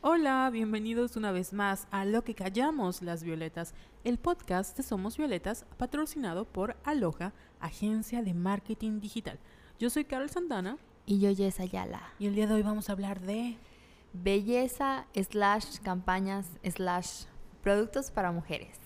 Hola, bienvenidos una vez más a Lo que callamos las violetas, el podcast de Somos Violetas, patrocinado por Aloha, agencia de marketing digital. Yo soy Carol Santana Y yo, Jess Ayala. y el día de hoy vamos a hablar de... Belleza, slash, campañas, slash, productos para mujeres.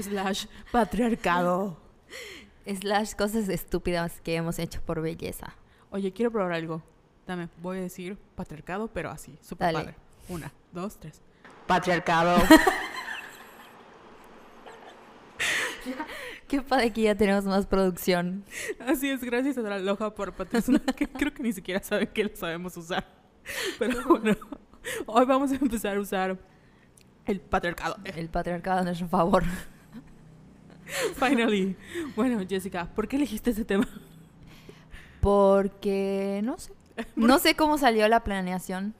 slash patriarcado. Slash, cosas estúpidas que hemos hecho por belleza. Oye, quiero probar algo. Dame, voy a decir patriarcado, pero así, súper padre. Una, dos, tres. Patriarcado. Qué padre que ya tenemos más producción. Así es, gracias a la Aloha por patrocinar, que creo que ni siquiera saben que lo sabemos usar. Pero bueno, hoy vamos a empezar a usar el patriarcado. El patriarcado a nuestro favor. Finally. Bueno, Jessica, ¿por qué elegiste ese tema? Porque, no sé. No sé cómo salió la planeación.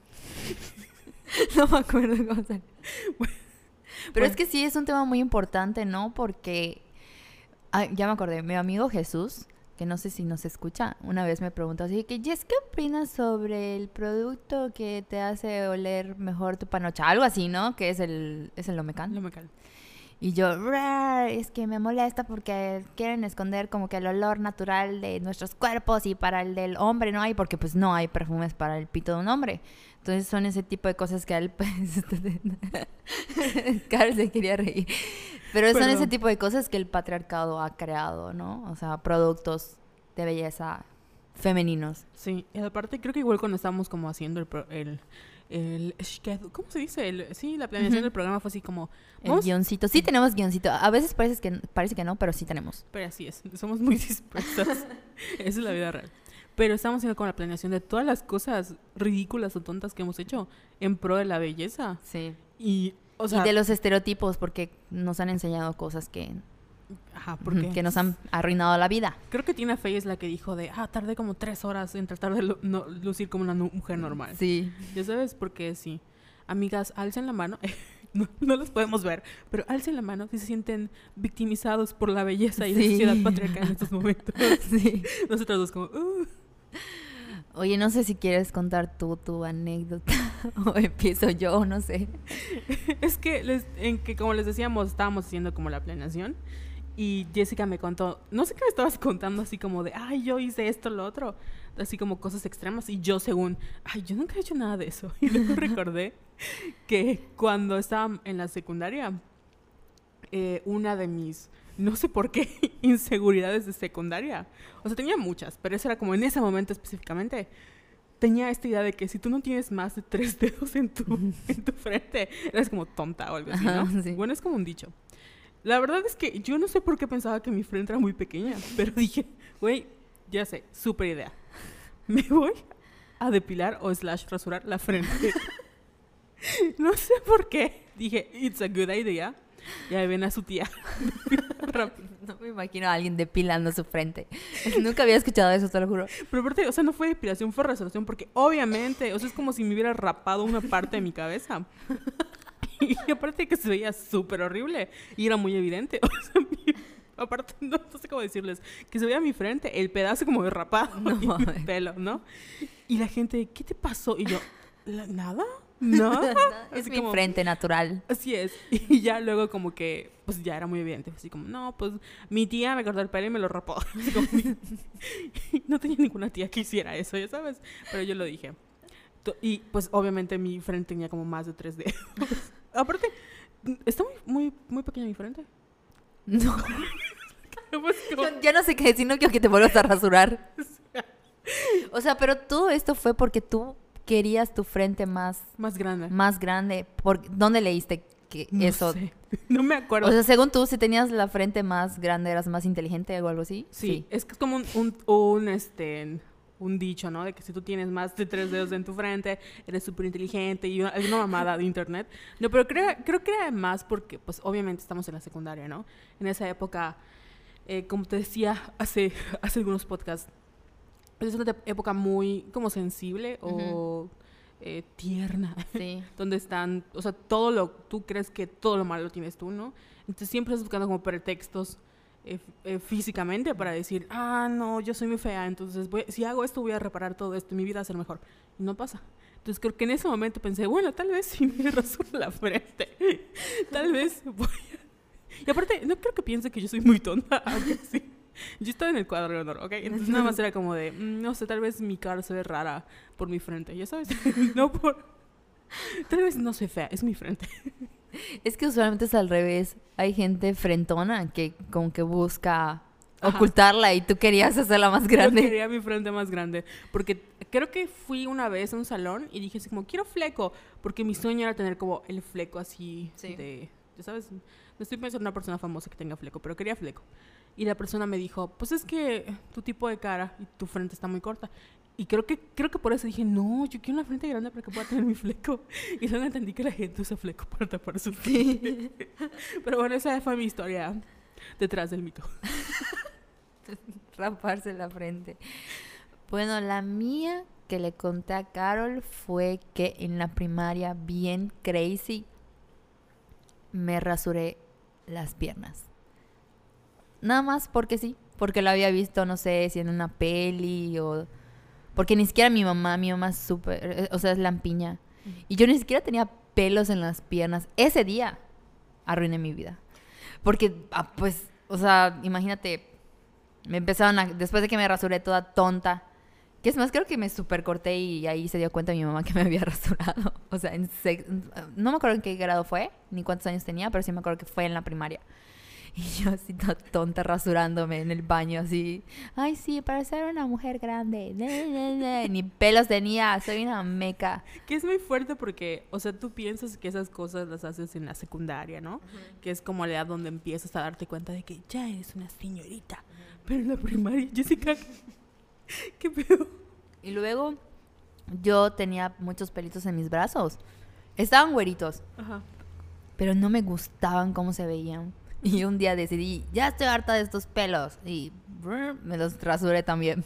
No me acuerdo cómo salió. Pero Bueno. es que sí, es un tema muy importante, ¿no? Porque, ah, ya me acordé, mi amigo Jesús, que no sé si nos escucha, una vez me preguntó así, que Jess, ¿qué opinas sobre el producto que te hace oler mejor tu panocha? Algo así, ¿no? Que es el, es el Lomecan. Y yo, "Rar, es que me molesta porque quieren esconder como que el olor natural de nuestros cuerpos y para el del hombre no hay, porque pues no hay perfumes para el pito de un hombre. Entonces son ese tipo de cosas que a él pues... Carl se quería reír. Pero son Perdón. ese tipo de cosas que el patriarcado ha creado, ¿no? O sea, productos de belleza femeninos. Sí, y aparte creo que igual cuando estábamos como haciendo el... pro- el, el ¿Cómo se dice? El- sí, la planeación del programa fue así como... El guioncito. Sí tenemos guioncito. A veces parece que, parece que no, pero sí tenemos. Pero así es, somos muy dispersas. Esa es la vida real. Pero estamos haciendo como la planeación de todas las cosas ridículas o tontas que hemos hecho en pro de la belleza. Sí. Y, o sea, y de los estereotipos, porque nos han enseñado cosas que, ajá, porque que nos han arruinado la vida. creo que Tina Fey es la que dijo de, ah, tardé como tres horas en tratar de no- lucir como una mujer normal. Sí. Ya sabes, porque sí. Amigas, alcen la mano. no, no los podemos ver, pero alcen la mano si se sienten victimizados por la belleza y la Sí. sociedad patriarcal en estos momentos. sí. Nosotros dos como, "Uh". Oye, no sé si quieres contar tú tu anécdota o empiezo yo, no sé. Es que, les, en que como les decíamos, estábamos haciendo como la planeación y Jessica me contó, no sé qué me estabas contando, así como de, ay, yo hice esto, lo otro, así como cosas extremas y yo según, ay, yo nunca he hecho nada de eso. Y luego recordé que cuando estaba en la secundaria, eh, una de mis, no sé por qué, inseguridades de secundaria, o sea, tenía muchas, pero eso era como en ese momento específicamente, tenía esta idea de que si tú no tienes más de tres dedos en tu, en tu frente, eres como tonta o algo así, ¿no? Ajá, sí. Bueno, es como un dicho. La verdad es que yo no sé por qué pensaba que mi frente era muy pequeña, pero dije, güey, ya sé, súper idea. Me voy a depilar o slash rasurar la frente. no sé por qué. Dije, it's a good idea. Y ahí ven a su tía. No me imagino a alguien depilando su frente. Nunca había escuchado eso, te lo juro. Pero aparte, o sea, no fue depilación, fue restauración, porque obviamente, o sea, es como si me hubiera rapado una parte de mi cabeza. Y aparte que se veía súper horrible y era muy evidente. O sea, mi- aparte, no, no sé cómo decirles, que se veía mi frente, el pedazo como de rapado No y mi pelo, ¿no? Y la gente, ¿qué te pasó? Y yo, "¿La- ¿nada? ¿No? es Así mi como- frente natural. Así es. Y ya luego como que, pues ya era muy evidente. Así como, no, pues mi tía me cortó el pelo y me lo rapó. Como, no tenía ninguna tía que hiciera eso, ya sabes. Pero yo lo dije. Y pues obviamente mi frente tenía como más de tres dedos. Aparte, está muy, muy, muy pequeña mi frente. No. Pues, Yo ya no sé qué decir, no quiero que te vuelvas a rasurar. O sea, pero todo esto fue porque tú querías tu frente más, más grande. más grande. ¿Por ¿Dónde leíste que No eso? sé. No me acuerdo. O sea, según tú, si tenías la frente más grande, eras más inteligente o algo así. Sí, es que es como un, un, un, este, un dicho, ¿no? De que si tú tienes más de tres dedos en tu frente, eres súper inteligente y una, es una mamada de internet. No, pero creo, creo que era más porque, pues, obviamente estamos en la secundaria, ¿no? En esa época, eh, como te decía hace, hace algunos podcasts, es una época muy como sensible o eh, tierna, Sí. donde están, o sea, todo lo, tú crees que todo lo malo lo tienes tú, ¿no? Entonces siempre estás buscando como pretextos eh, eh, físicamente para decir, ah, no, yo soy muy fea, entonces voy- si hago esto voy a reparar todo esto, mi vida va a ser mejor. Y no pasa. Entonces creo que en ese momento pensé, bueno, tal vez si me rasuro la frente. tal vez voy a... Y aparte, no creo que piense que yo soy muy tonta, aunque sí. Yo estaba en el cuadro de honor, ¿ok? Entonces nada más era como de, mm, no sé, tal vez mi cara se ve rara por mi frente, ya sabes. no por... Tal vez no soy fea, es mi frente. Es que usualmente es al revés. Hay gente frentona que como que busca Ajá. ocultarla y tú querías hacerla más Yo grande. quería mi frente más grande. Porque creo que fui una vez a un salón y dije así como, quiero fleco. Porque mi sueño era tener como el fleco así Sí. de... Ya sabes, no estoy pensando en una persona famosa que tenga fleco, pero quería fleco. Y la persona me dijo, pues es que tu tipo de cara y tu frente está muy corta. Y creo que, creo que por eso dije, no, yo quiero una frente grande para que pueda tener mi fleco. Y luego entendí que la gente usa fleco para tapar su frente. Pero bueno, esa fue mi historia detrás del mito. Raparse la frente. Bueno, la mía que le conté a Carol fue que en la primaria, bien crazy, me rasuré las piernas. Nada más porque sí, porque lo había visto, no sé, si en una peli o... Porque ni siquiera mi mamá, mi mamá es súper, eh, o sea, es lampiña. Y yo ni siquiera tenía pelos en las piernas. Ese día arruiné mi vida. Porque, ah, pues, o sea, imagínate, me empezaron a, después de que me rasuré toda tonta, que es más, creo que me super corté y ahí se dio cuenta mi mamá que me había rasurado. O sea, en sex- no me acuerdo en qué grado fue, ni cuántos años tenía, pero sí me acuerdo que fue en la primaria. Y yo así toda tonta rasurándome en el baño, así. Ay, sí, para ser una mujer grande. Ne, ne, ne. Ni pelos tenía, soy una meca. Que es muy fuerte porque, o sea, tú piensas que esas cosas las haces en la secundaria, ¿no? Que es como la edad donde empiezas a darte cuenta de que ya eres una señorita. Pero en la primaria, Jessica, ¿qué pedo? Y luego yo tenía muchos pelitos en mis brazos. Estaban güeritos, Ajá. pero no me gustaban cómo se veían. Y un día decidí, ya estoy harta de estos pelos. Y brr, me los rasuré también.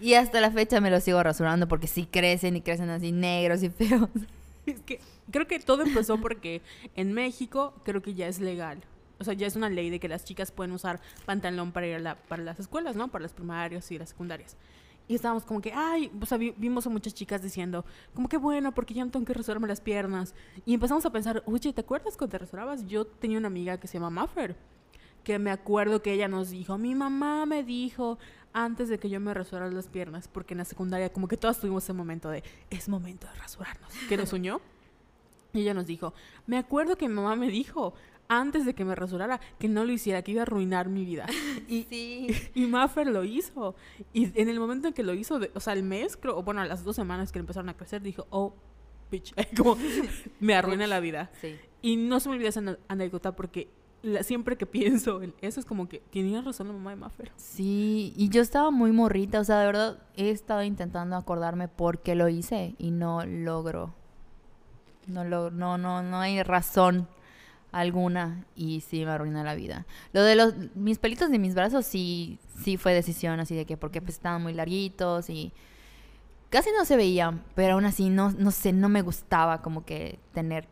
Y hasta la fecha me los sigo rasurando porque sí crecen y crecen así negros y feos. Es que creo que todo empezó porque en México creo que ya es legal. O sea, ya es una ley de que las chicas pueden usar pantalón para ir a la- para las escuelas, ¿no? Para las primarias y las secundarias. Y estábamos como que, ay, o sea, vi- vimos a muchas chicas diciendo, como que bueno, porque ya no tengo que rasurarme las piernas. Y empezamos a pensar, oye, ¿te acuerdas cuando te rasurabas? Yo tenía una amiga que se llama Maffer, que me acuerdo que ella nos dijo, mi mamá me dijo antes de que yo me rasurara las piernas, porque en la secundaria como que todas tuvimos ese momento de, es momento de rasurarnos, que nos unió. Y ella nos dijo, me acuerdo que mi mamá me dijo antes de que me rasurara que no lo hiciera, que iba a arruinar mi vida. Y, Sí. y Maffer lo hizo. Y en el momento en que lo hizo, de- o sea, el mes, creo, o bueno, las dos semanas que empezaron a crecer, dijo, oh, bitch, como me arruina la vida. Sí. Y no se me olvida esa anécdota porque la- siempre que pienso en eso es como que tenía razón la mamá de Maffer. Sí, y yo estaba muy morrita, o sea, de verdad he estado intentando acordarme por qué lo hice y no logro. No logro, no, no, no hay razón alguna y sí me arruina la vida. Lo de los mis pelitos de mis brazos sí sí fue decisión así de que porque pues estaban muy larguitos y casi no se veían, pero aún así no no sé, no me gustaba como que tener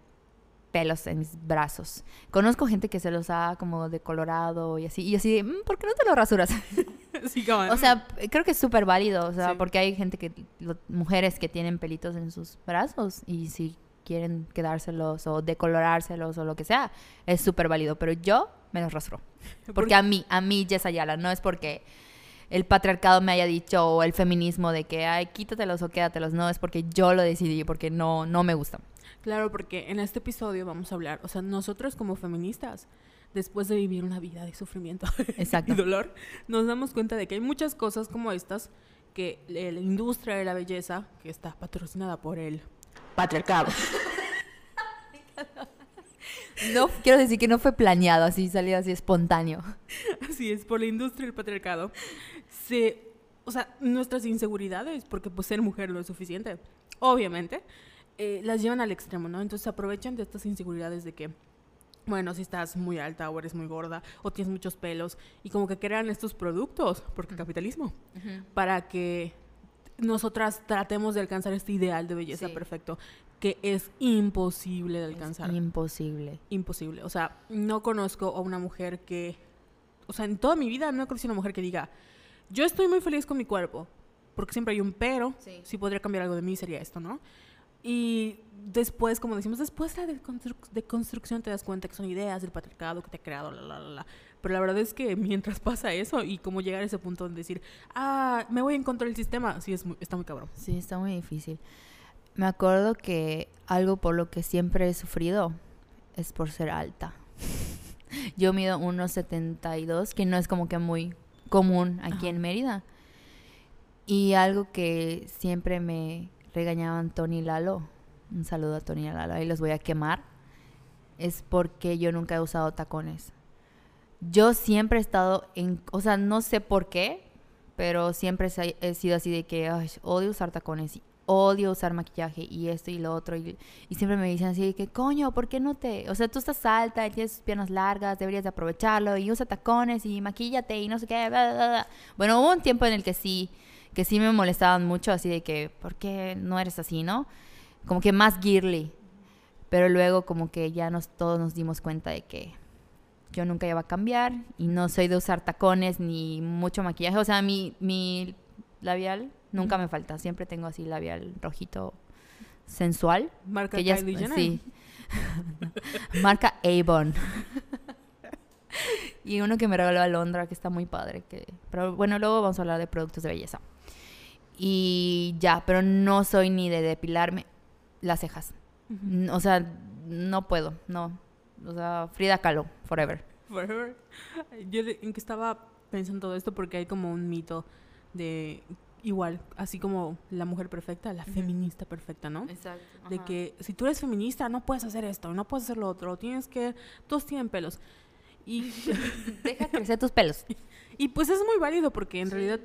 pelos en mis brazos. Conozco gente que se los ha como decolorado y así y así, de, "Mm, ¿por qué no te lo rasuras? Como, O sea, creo que es súper válido, o sea, Sí. porque hay gente que, lo- mujeres que tienen pelitos en sus brazos y si quieren quedárselos o decolorárselos o lo que sea, es súper válido, pero yo me los rasuro. Porque a mí, a mí, Jess Ayala, no es porque el patriarcado me haya dicho o el feminismo de que, ay, quítatelos o quédatelos, no, es porque yo lo decidí, porque no, no me gustan. Claro, porque en este episodio vamos a hablar, o sea, nosotros como feministas, después de vivir una vida de sufrimiento Exacto. y dolor, nos damos cuenta de que hay muchas cosas como estas que la industria de la belleza, que está patrocinada por el patriarcado, No, quiero decir que no fue planeado, así salió así espontáneo. así es, por la industria del patriarcado, se, o sea, nuestras inseguridades, porque pues ser mujer no es suficiente, obviamente, eh, las llevan al extremo, ¿no? Entonces se aprovechan de estas inseguridades de que, bueno, si estás muy alta o eres muy gorda o tienes muchos pelos y como que crean estos productos, porque capitalismo, para que nosotras tratemos de alcanzar este ideal de belleza Sí. perfecto, que es imposible de Es alcanzar. imposible. imposible. O sea, no conozco a una mujer que, o sea, en toda mi vida no he conocido a una mujer que diga, yo estoy muy feliz con mi cuerpo, porque siempre hay un pero, Sí. si podría cambiar algo de mí sería esto, ¿no? Y después, como decimos, después de la deconstru- deconstrucción te das cuenta que son ideas del patriarcado que te ha creado, la, la, la, la. Pero la verdad es que mientras pasa eso y como llegar a ese punto de decir, ah, me voy en contra del sistema, sí, es muy- está muy cabrón. Sí, está muy difícil. Me acuerdo que algo por lo que siempre he sufrido es por ser alta. Yo mido 1,72, que no es como que muy común aquí Ajá. en Mérida. Y algo que siempre me regañaban Tony y Lalo, un saludo a Tony y a Lalo, ahí los voy a quemar, es porque yo nunca he usado tacones. Yo siempre he estado en, o sea, no sé por qué, pero siempre he sido así de que ay, odio usar tacones y odio usar maquillaje y esto y lo otro. Y, siempre me dicen así de que, coño, ¿por qué no te...? O sea, tú estás alta y tienes piernas largas, deberías de aprovecharlo y usa tacones y maquíllate y no sé qué. bla, bla, bla". Bueno, hubo un tiempo en el que sí, que sí me molestaban mucho, así de que, ¿por qué no eres así, no? Como que más girly. Pero luego como que ya nos, todos nos dimos cuenta de que yo nunca iba a cambiar y no soy de usar tacones ni mucho maquillaje. O sea, mi, mi labial nunca me falta. Siempre tengo así labial rojito sensual. Marca Que ya Kylie es, Jenner. sí. Marca Avon. y uno que me regaló Alondra que está muy padre. Que, pero bueno, luego vamos a hablar de productos de belleza. Y ya, pero no soy ni de depilarme las cejas. O sea, no puedo, no. O sea, Frida Kahlo, forever. Forever. Yo en que estaba pensando todo esto porque hay como un mito de igual, así como la mujer perfecta, la feminista perfecta, ¿no? Exacto. De que si tú eres feminista no puedes hacer esto, no puedes hacer lo otro, tienes que todos tienen pelos. Y Deja crecer tus pelos. y pues es muy válido porque en Sí. realidad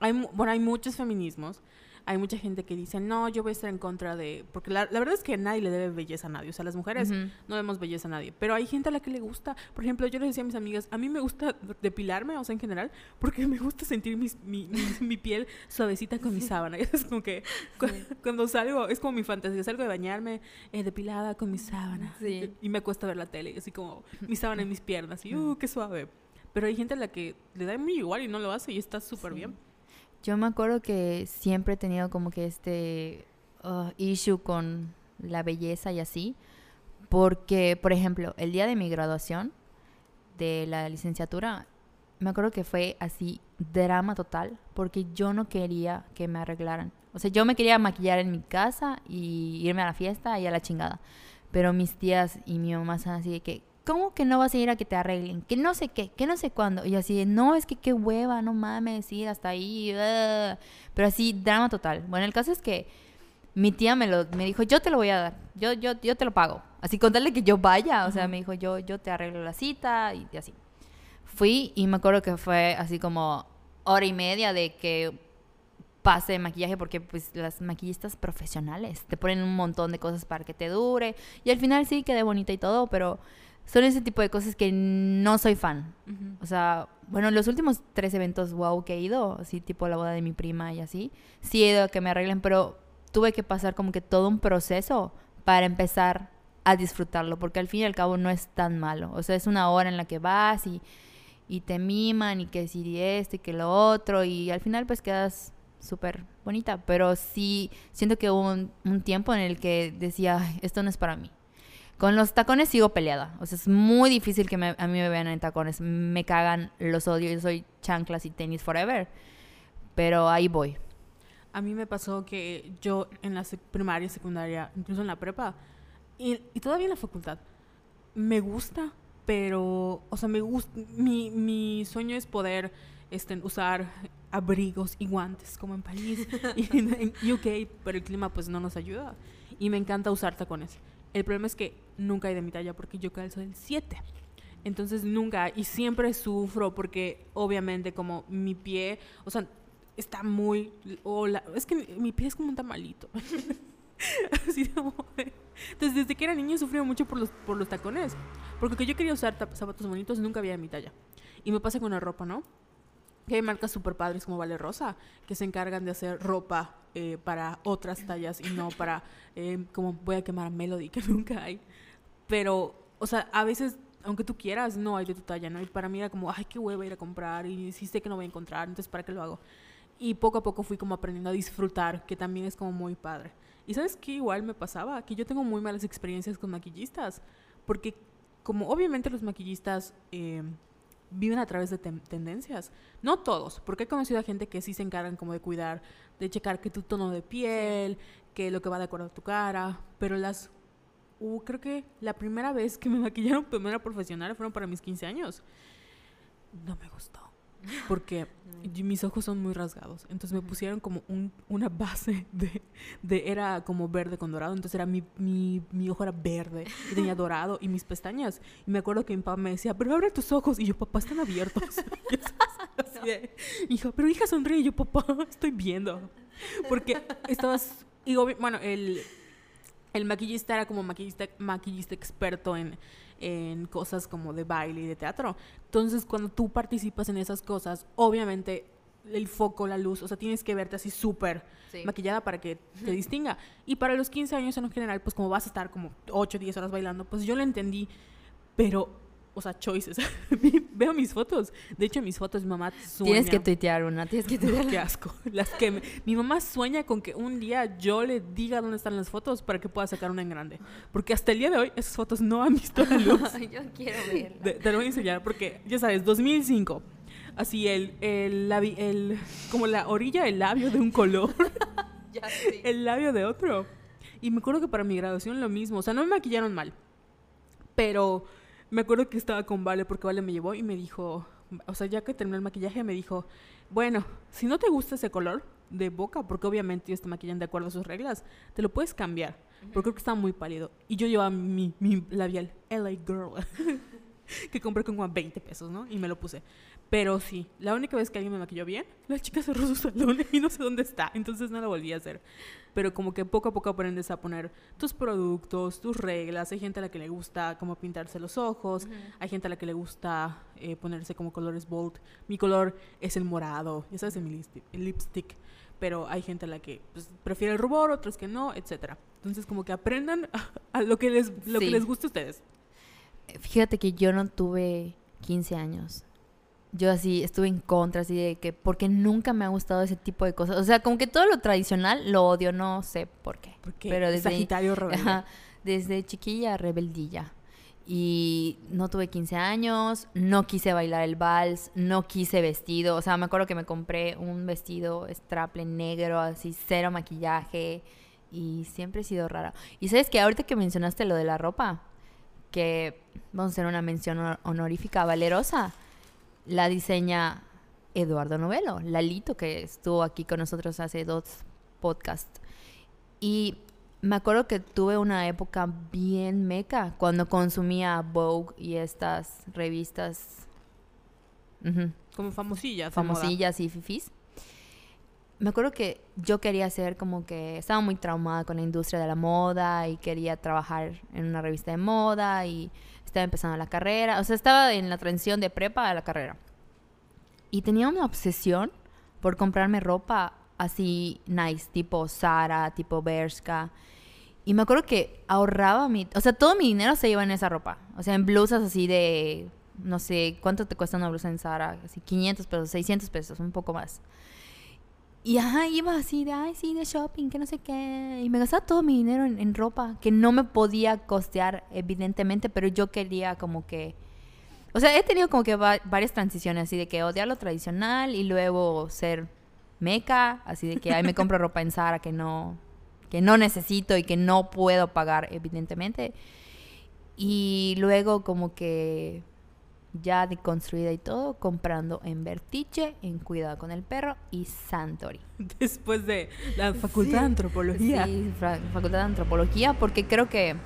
hay bueno, hay muchos feminismos. Hay mucha gente que dice, "No, yo voy a estar en contra de porque la, la verdad es que nadie le debe belleza a nadie, o sea, las mujeres Ujú. no vemos belleza a nadie. Pero hay gente a la que le gusta. Por ejemplo, yo les decía a mis amigas, a mí me gusta depilarme, o sea, en general, porque me gusta sentir mis- mi, mi- mi piel suavecita con mi sábana. Es como que cu- cuando salgo, es como mi fantasía, salgo de bañarme eh, depilada con mi sábana. Sí. Y me acuesto a ver la tele, y así como mi sábana en mis piernas, y uh, qué suave. Pero hay gente a la que le da muy igual y no lo hace y está súper Sí. bien. Yo me acuerdo que siempre he tenido como que este uh, issue con la belleza y así. Porque, por ejemplo, el día de mi graduación de la licenciatura, me acuerdo que fue así drama total porque yo no quería que me arreglaran. O sea, yo me quería maquillar en mi casa y irme a la fiesta y a la chingada. Pero mis tías y mi mamá son así de que, ¿cómo que no vas a ir a que te arreglen? Que no sé qué, que no sé cuándo. Y así de, no, es que qué hueva, no mames, sí, hasta ahí. ah". Pero así, drama total. Bueno, el caso es que mi tía me lo me dijo, yo te lo voy a dar, yo, yo, yo te lo pago. Así contarle que yo vaya, o sea, me dijo, yo, yo te arreglo la cita y, y así. Fui y me acuerdo que fue así como hora y media de que pase de maquillaje porque pues las maquillistas profesionales te ponen un montón de cosas para que te dure y al final sí quedé bonita y todo, pero son ese tipo de cosas que no soy fan. O sea, bueno, los últimos tres eventos wow que he ido, así tipo la boda de mi prima y así, sí he ido a que me arreglen, pero tuve que pasar como que todo un proceso para empezar a disfrutarlo, porque al fin y al cabo no es tan malo. O sea, es una hora en la que vas y, y te miman y que si esto y que lo otro y al final pues quedas súper bonita, pero sí siento que hubo un, un tiempo en el que decía, "Ay, esto no es para mí. Con los tacones sigo peleada. O sea, es muy difícil que me- a mí me vean en tacones. Me cagan, los odio. Yo soy chanclas y tenis forever. Pero ahí voy. A mí me pasó que yo en la sec- primaria, secundaria, incluso en la prepa y, todavía en la facultad, me gusta, pero, o sea, me mi, mi sueño es poder este, usar abrigos y guantes como en París y en, en UK, pero el clima pues no nos ayuda. Y me encanta usar tacones. El problema es que nunca hay de mi talla porque yo calzo el 7. Entonces nunca, y siempre sufro porque obviamente como mi pie, o sea, está muy, o la- es que mi, pie es como un tamalito. Así Entonces desde que era niño sufría mucho por los, por los tacones, porque que yo quería usar zapatos bonitos nunca había de mi talla. Y me pasa con la ropa, ¿no? Que hay marcas súper padres como Vale Rosa, que se encargan de hacer ropa eh, para otras tallas y no para, eh, como voy a quemar Melody, que nunca hay. Pero, o sea, a veces, aunque tú quieras, no hay de tu talla, ¿no? Y para mí era como, ay, qué hueva ir a comprar y sí sé que no voy a encontrar, entonces ¿para qué lo hago? Y poco a poco fui como aprendiendo a disfrutar, que también es como muy padre. Y sabes qué igual me pasaba, que yo tengo muy malas experiencias con maquillistas, porque como obviamente los maquillistas eh, viven a través de ten- tendencias, no todos, porque he conocido a gente que sí se encargan como de cuidar, de checar que tu tono de piel, que lo que va de acuerdo a tu cara, pero las... Uh, creo que la primera vez que me maquillaron de profesional fueron para mis 15 años. No me gustó. Porque mis ojos son muy rasgados. Entonces me pusieron como un- una base de, de... Era como verde con dorado. Entonces era mi, mi, mi ojo era verde y tenía dorado y mis pestañas. Y me acuerdo que mi papá me decía, pero abre tus ojos. Y yo, papá, están abiertos. Y así de, hija, pero hija sonríe. Y yo, papá, estoy viendo. Porque estabas... Y bueno, el, el maquillista era como maquillista, maquillista experto en, en cosas como de baile y de teatro. Entonces, cuando tú participas en esas cosas, obviamente el foco, la luz, o sea, tienes que verte así súper Sí. maquillada para que te distinga. Y para los 15 años en general, pues como vas a estar como 8 o 10 horas bailando, pues yo lo entendí, pero, o sea, choices. Veo mis fotos. De hecho, mis fotos, mi mamá sueña. Tienes que tuitear una, tienes que tuitear. Qué asco. Las que me- mi mamá sueña con que un día yo le diga dónde están las fotos para que pueda sacar una en grande. Porque hasta el día de hoy esas fotos no han visto la luz. Yo quiero verla. De- te lo voy a enseñar porque, ya sabes, 2005. Así el, el, labi- el, como la orilla del labio de un color, Ya sí. el labio de otro. Y me acuerdo que para mi graduación lo mismo. O sea, no me maquillaron mal. Pero me acuerdo que estaba con Vale porque Vale me llevó y me dijo, o sea, ya que terminé el maquillaje, me dijo, bueno, si no te gusta ese color de boca, porque obviamente ellos te maquillan de acuerdo a sus reglas, te lo puedes cambiar. Porque creo que estaba muy pálido. Y yo llevaba mi, mi labial LA Girl, que compré como a 20 pesos, ¿no? Y me lo puse. Pero sí, la única vez que alguien me maquilló bien, la chica cerró su salón y no sé dónde está. Entonces no lo volví a hacer. Pero como que poco a poco aprendes a poner tus productos, tus reglas. Hay gente a la que le gusta como pintarse los ojos. Hay gente a la que le gusta eh, ponerse como colores bold. Mi color es el morado, ya sabes, el, mi lipstick, el lipstick. Pero hay gente a la que pues, prefiere el rubor, otros que no, etcétera. Entonces como que aprendan a, a lo que les lo que Sí. les guste a ustedes. Fíjate que yo no tuve 15 años. Yo así estuve en contra, así de que, porque nunca me ha gustado ese tipo de cosas. O sea, como que todo lo tradicional lo odio, no sé por qué. Porque Pero desde- Sagitario rebelde. Ajá, desde chiquilla, rebeldilla. Y no tuve 15 años, no quise bailar el vals, no quise vestido. O sea, me acuerdo que me compré un vestido straple negro, así, cero maquillaje. Y siempre he sido rara. Y sabes que ahorita que mencionaste lo de la ropa, que vamos a hacer una mención honor- honorífica Valerosa, la diseña Eduardo Novelo, Lalito, que estuvo aquí con nosotros hace dos podcasts. Y me acuerdo que tuve una época bien meca cuando consumía Vogue y estas revistas ujú, Como famosillas. famosillas y fifis. Me acuerdo que yo quería ser como que estaba muy traumada con la industria de la moda y quería trabajar en una revista de moda y estaba empezando la carrera, o sea, estaba en la transición de prepa a la carrera. Y tenía una obsesión por comprarme ropa así nice, tipo Zara, tipo Bershka. Y me acuerdo que ahorraba mi, o sea, todo mi dinero se iba en esa ropa, o sea, en blusas así de no sé, ¿cuánto te cuesta una blusa en Zara? Así 500 pesos, 600 pesos, un poco más. Y ajá, iba así de, ay, sí, de shopping, que no sé qué. Y me gastaba todo mi dinero en, ropa, que no me podía costear, evidentemente, pero yo quería como que... O sea, he tenido como que va- varias transiciones, así de que odiar lo tradicional y luego ser meca, así de que, ay, me compro ropa en Zara que no, que no necesito y que no puedo pagar, evidentemente. Y luego como que ya deconstruida y todo, comprando en Vertiche, en Cuidado con el Perro y Santori. Después de la facultad de antropología. Sí, Facultad de Antropología, porque creo que,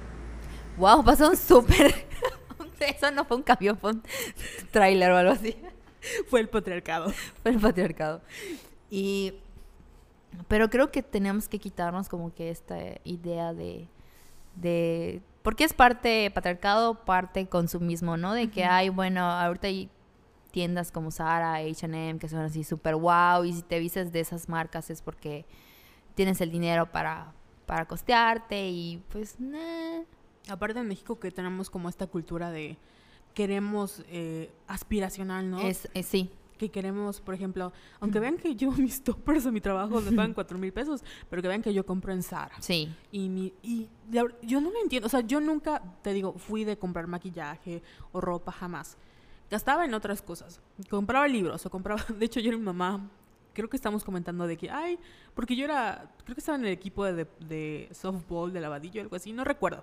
wow, pasó un súper... Eso no fue un camión, fue un tráiler o algo así. Fue el patriarcado. Fue el patriarcado. Y... Pero creo que tenemos que quitarnos como que esta idea de... de porque es parte patriarcado, parte consumismo, ¿no? De que, ay, bueno, ahorita hay tiendas como Zara, H&M, que son así súper wow, y si te vistes de esas marcas es porque tienes el dinero para, para costearte y pues, nah. Aparte en México que tenemos como esta cultura de queremos eh, aspiracional, ¿no? Es, es- sí. Que queremos, por ejemplo, aunque vean que llevo mis toppers a mi trabajo, me pagan cuatro mil pesos, pero que vean que yo compro en Zara. Sí. Y, mi, y yo no lo entiendo, o sea, yo nunca, te digo, fui de comprar maquillaje o ropa, jamás. Gastaba en otras cosas. Compraba libros o compraba, de hecho yo y mi mamá, creo que estamos comentando de que, ay, porque yo era, creo que estaba en el equipo de, de softball, de lavadillo, algo así, no recuerdo.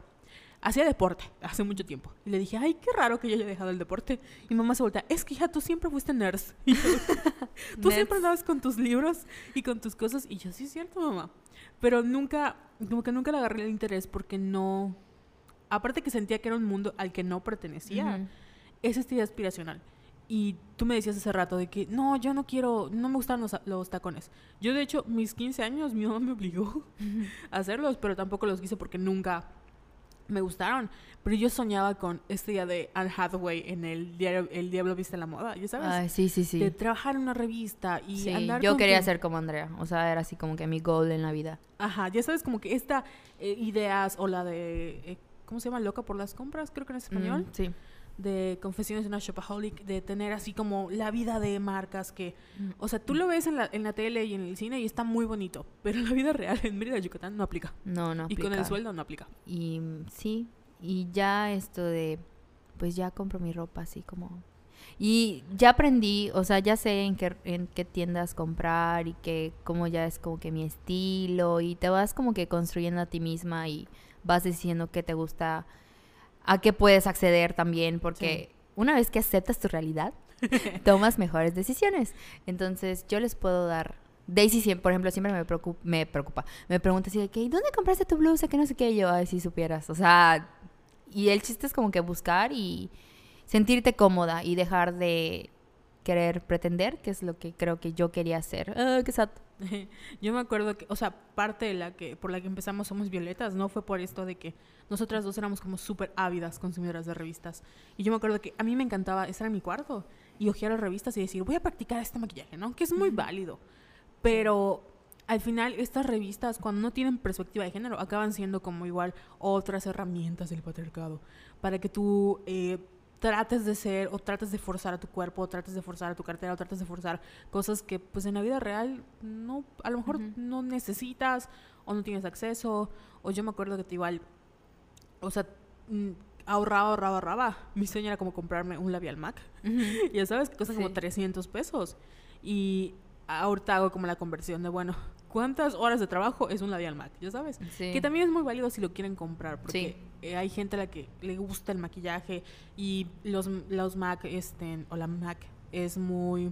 Hacía deporte hace mucho tiempo. Y le dije, ay, qué raro que yo haya dejado el deporte. Y mamá se voltea, es que hija, tú siempre fuiste nurse. Y yo, Tú siempre andabas con tus libros y con tus cosas. Y yo, sí, es cierto, mamá. Pero nunca, como que nunca le agarré el interés porque no. Aparte que sentía que era un mundo al que no pertenecía, Ujú. es este aspiracional. Y tú me decías hace rato de que no, yo no quiero, no me gustan los, los tacones. Yo, de hecho, mis 15 años, mi mamá me obligó a hacerlos, pero tampoco los quise porque nunca me gustaron. Pero yo soñaba con este día de Anne Hathaway en el diario El Diablo Viste la Moda, ¿ya sabes? Ay, sí, sí, sí. de trabajar en una revista y Sí, andar yo con quería tu- ser como Andrea. O sea, era así como que mi goal en la vida. Ajá, ya sabes, como que esta eh, ideas o la de... eh, ¿Cómo se llama? Loca por las compras, creo que en español. Mm, sí. De Confesiones de una Shopaholic, de tener así como la vida de marcas que... O sea, tú lo ves en la, en la tele y en el cine y está muy bonito, pero la vida real, en Mérida, Yucatán, no aplica. No, no y con el aplica. sueldo no aplica. Y sí, y ya esto de, pues ya compro mi ropa así como... Y ya aprendí, o sea, ya sé en qué, en qué tiendas comprar y que como ya es como que mi estilo y te vas como que construyendo a ti misma y vas diciendo qué te gusta, a qué puedes acceder también, porque una vez que aceptas tu realidad, tomas mejores decisiones. Entonces, yo les puedo dar. Daisy, siempre, por ejemplo, siempre me preocupa, me preocupa. Me pregunta así de que, "¿Y ¿dónde compraste tu blusa? Que no sé qué. Y yo, ay, si supieras. O sea, y el chiste es como que buscar y sentirte cómoda y dejar de querer pretender, que es lo que creo que yo quería hacer. Ah, qué sad. Yo me acuerdo que, o sea, parte de la que por la que empezamos Somos Violetas no fue por esto de que nosotras dos éramos como súper ávidas consumidoras de revistas. Y yo me acuerdo que a mí me encantaba estar en mi cuarto y hojear las revistas y decir, voy a practicar este maquillaje, ¿no? Que es muy válido. Pero al final estas revistas, cuando no tienen perspectiva de género, acaban siendo como igual otras herramientas del patriarcado para que tú eh, trates de ser o trates de forzar a tu cuerpo, o trates de forzar a tu cartera, o trates de forzar cosas que pues en la vida real no, a lo mejor no necesitas o no tienes acceso. O yo me acuerdo que te igual, o sea, mm, ahorraba, ahorraba, ahorraba. Mi sueño era como comprarme un labial MAC. ya sabes, que cuesta como Sí. 300 pesos. Y ahorita hago como la conversión de, bueno, ¿cuántas horas de trabajo es un labial MAC? Ya sabes. Sí. Que también es muy válido si lo quieren comprar, porque Sí. eh, hay gente a la que le gusta el maquillaje y los, los MAC, este, o la MAC, es muy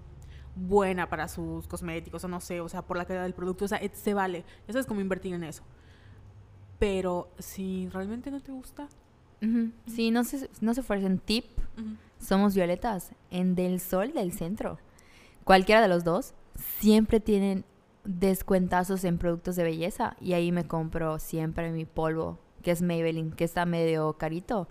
buena para sus cosméticos, o no sé, o sea, por la calidad del producto, o sea, et- se vale. Ya sabes cómo invertir en eso. Pero si realmente no te gusta. Sí, no se, no se fuercen. Tip, somos violetas. En Del Sol del Centro. Cualquiera de los dos siempre tienen descuentazos en productos de belleza. Y ahí me compro siempre mi polvo, que es Maybelline, que está medio carito.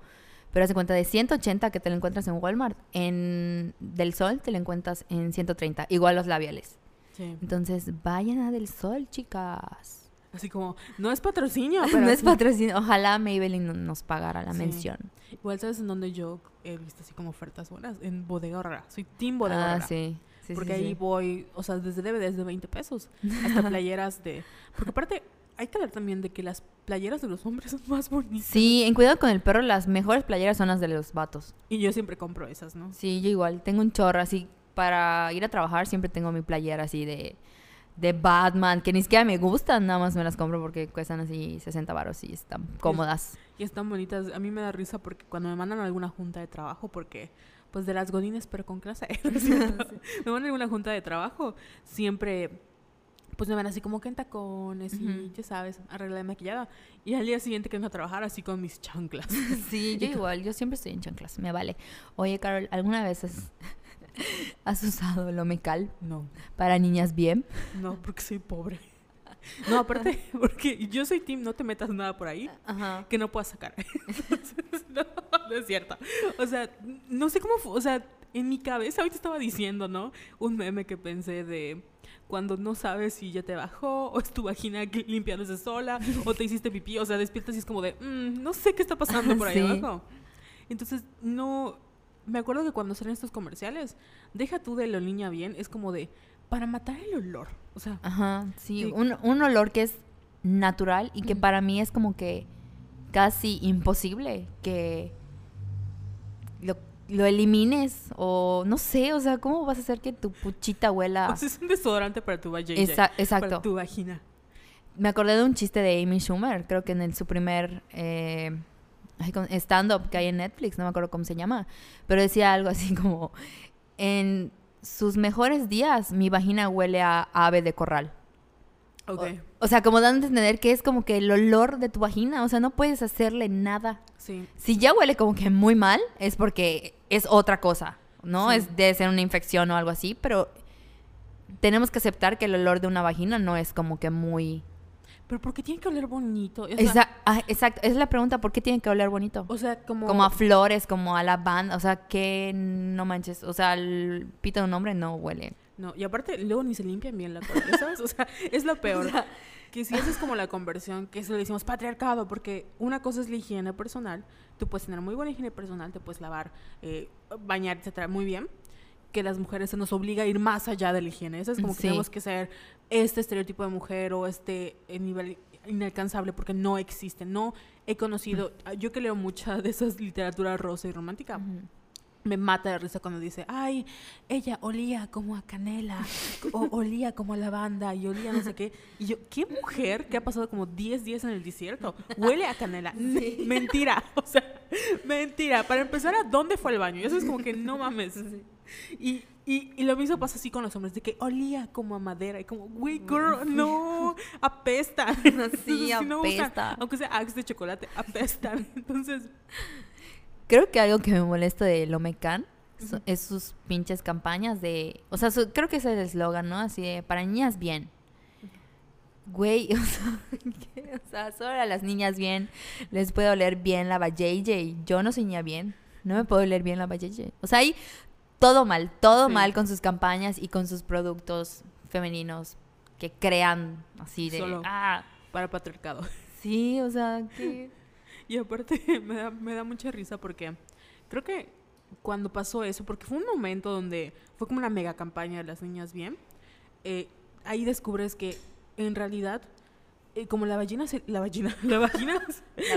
Pero hace cuenta de 180 que te lo encuentras en Walmart. En Del Sol te lo encuentras en 130. Igual los labiales. sí. Entonces, vayan a Del Sol, chicas. Así como, no es patrocinio, pero no es patrocinio. Ojalá Maybelline no- nos pagara la Sí. mención. Igual sabes en donde yo he visto así como ofertas buenas, en Bodega Horrera. Soy team Bodega Ah, Horrera. sí. Sí, porque sí, ahí sí. voy, o sea, desde DVDs de 20 pesos hasta playeras de... Porque aparte, hay que hablar también de que las playeras de los hombres son más bonitas. Sí, en Cuidado con el Perro, las mejores playeras son las de los vatos. Y yo siempre compro esas, ¿no? Sí, yo igual. Tengo un chorro así. Para ir a trabajar siempre tengo mi playera así de, de Batman, que ni siquiera me gustan, nada más me las compro porque cuestan así 60 baros y están cómodas. Y están bonitas. A mí me da risa porque cuando me mandan a alguna junta de trabajo, porque pues de las godines, pero con clase, me mandan a alguna junta de trabajo, siempre pues me van así como que en tacones y ya sabes, arreglada y maquillada. Y al día siguiente que vengo a trabajar así con mis chanclas. Sí, yo igual, yo siempre estoy en chanclas, me vale. Oye, Carol, ¿alguna vez has, has usado lo mecal No, para niñas bien? no, porque soy pobre. No, aparte, porque yo soy team, no te metas nada por ahí Ajá. que no puedas sacar. Entonces, no, no es cierto. O sea, no sé cómo, fu- o sea, en mi cabeza ahorita estaba diciendo, ¿no? Un meme que pensé de cuando no sabes si ya te bajó o es tu vagina limpiándose sola o te hiciste pipí, o sea, despiertas y es como de, "Mm, no sé qué está pasando por ahí Sí. abajo. Entonces, no, me acuerdo que cuando salen estos comerciales, deja tú de lo niña bien, es como de, para matar el olor. O sea, Ajá, sí. Un, un olor que es natural y que para mí es como que casi imposible que lo, lo elimines o no sé, o sea, ¿cómo vas a hacer que tu puchita huela? o sea, es un desodorante para tu vagina. Esa- Para exacto. tu vagina. Me acordé de un chiste de Amy Schumer, creo que en el, su primer eh, stand-up que hay en Netflix, no me acuerdo cómo se llama, pero decía algo así como, en sus mejores días mi vagina huele a ave de corral. Ok. O sea, como dando a entender que es como que el olor de tu vagina, o sea, no puedes hacerle nada. Sí. Si ya huele como que muy mal, es porque es otra cosa, ¿no? Sí. Es debe ser una infección o algo así, pero tenemos que aceptar que el olor de una vagina no es como que muy... Pero ¿por qué tiene que oler bonito? O sea, Esa- ah, exacto, esa es la pregunta, ¿por qué tiene que oler bonito? o sea, como... Como a flores, como a lavanda, o sea, que no manches, o sea, el pito de un hombre no huele. No, y aparte luego ni se limpian bien la cola, ¿sabes? O sea, es lo peor. que si haces como la conversión, que eso le decimos patriarcado, porque una cosa es la higiene personal, tú puedes tener muy buena higiene personal, te puedes lavar, eh, bañar, etcétera, muy bien, que las mujeres se nos obliga a ir más allá de la higiene. Eso es como que Sí. tenemos que ser este estereotipo de mujer o este eh, nivel inalcanzable porque no existe. No he conocido, yo que leo mucha de esas literatura rosa y romántica, me mata de risa cuando dice, ay, ella olía como a canela, o olía como a lavanda, y olía no sé qué. Y yo, ¿qué mujer que ha pasado como 10 días en el desierto huele a canela? Mentira, o sea, mentira. Para empezar, ¿a dónde fue el baño? Y eso es como que no mames. Y, y, y lo mismo pasa así con los hombres, de que olía como a madera, y como, güey, girl, no, apesta. Sí, no usan- apesta. aunque sea Axe de chocolate, apestan. Entonces, Creo que algo que me molesta de Lomecan es sus pinches campañas de... O sea, su- creo que ese es el eslogan, ¿no? Así de, para niñas bien. Güey, o sea, ¿qué? o sea, solo a las niñas bien les puede oler bien la JJ. Yo no soy niña bien. No me puedo oler bien la JJ. O sea, hay todo mal, todo Sí. mal con sus campañas y con sus productos femeninos que crean así de... Solo. Ah, para patriarcado. sí, o sea, que... Y aparte me da, me da mucha risa porque creo que cuando pasó eso, porque fue un momento donde fue como una mega campaña de las niñas bien, eh, ahí descubres que en realidad, eh, como la vagina, se- la vagina, la vagina,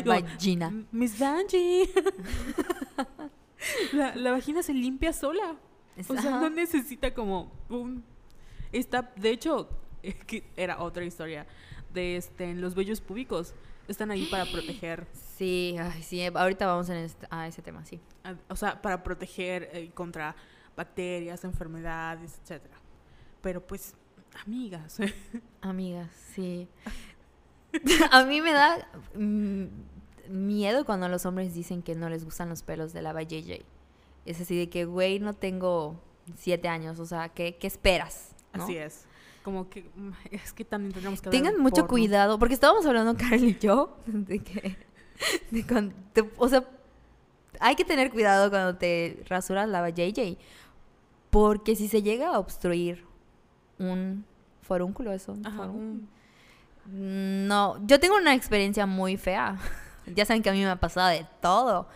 La vagina. Miss Vanjie, la, la vagina se limpia sola. O sea, Ajá. no necesita como un... Está, de hecho, eh, que era otra historia de este, los vellos públicos. Están ahí para proteger Sí, ay, sí, ahorita vamos en este- a ese tema, sí. o sea, para proteger eh, contra bacterias, enfermedades, etcétera. Pero pues, amigas, Amigas, sí. a mí me da mm, miedo cuando los hombres dicen que no les gustan los pelos de la JJ. Es así de que, güey, no tengo siete años, o sea, ¿qué, qué esperas? no? así es. Como que mm, es que también tenemos que Tengan mucho porno. cuidado, porque estábamos hablando, Carl y yo, de que, de cuando o sea, hay que tener cuidado cuando te rasuras la JJ, porque si se llega a obstruir un forúnculo, eso, un Ajá, forúnculo. un- No, yo tengo una experiencia muy fea. Ya saben que a mí me ha pasado de todo,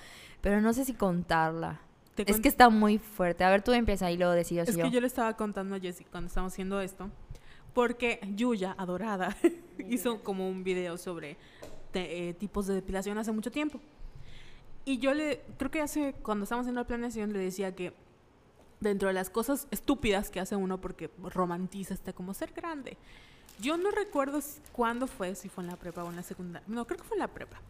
pero no sé si contarla. Es que está muy fuerte. A ver, tú empieza y luego decido es que yo le estaba contando a Jessy cuando estábamos haciendo esto, porque Yuya, adorada, hizo como un video sobre te- eh, tipos de depilación hace mucho tiempo. Y yo le, creo que hace, cuando estábamos haciendo la planeación, le decía que dentro de las cosas estúpidas que hace uno porque romantiza hasta como ser grande. Yo no recuerdo cuándo fue, si fue en la prepa o en la secundaria. No, creo que fue en la prepa.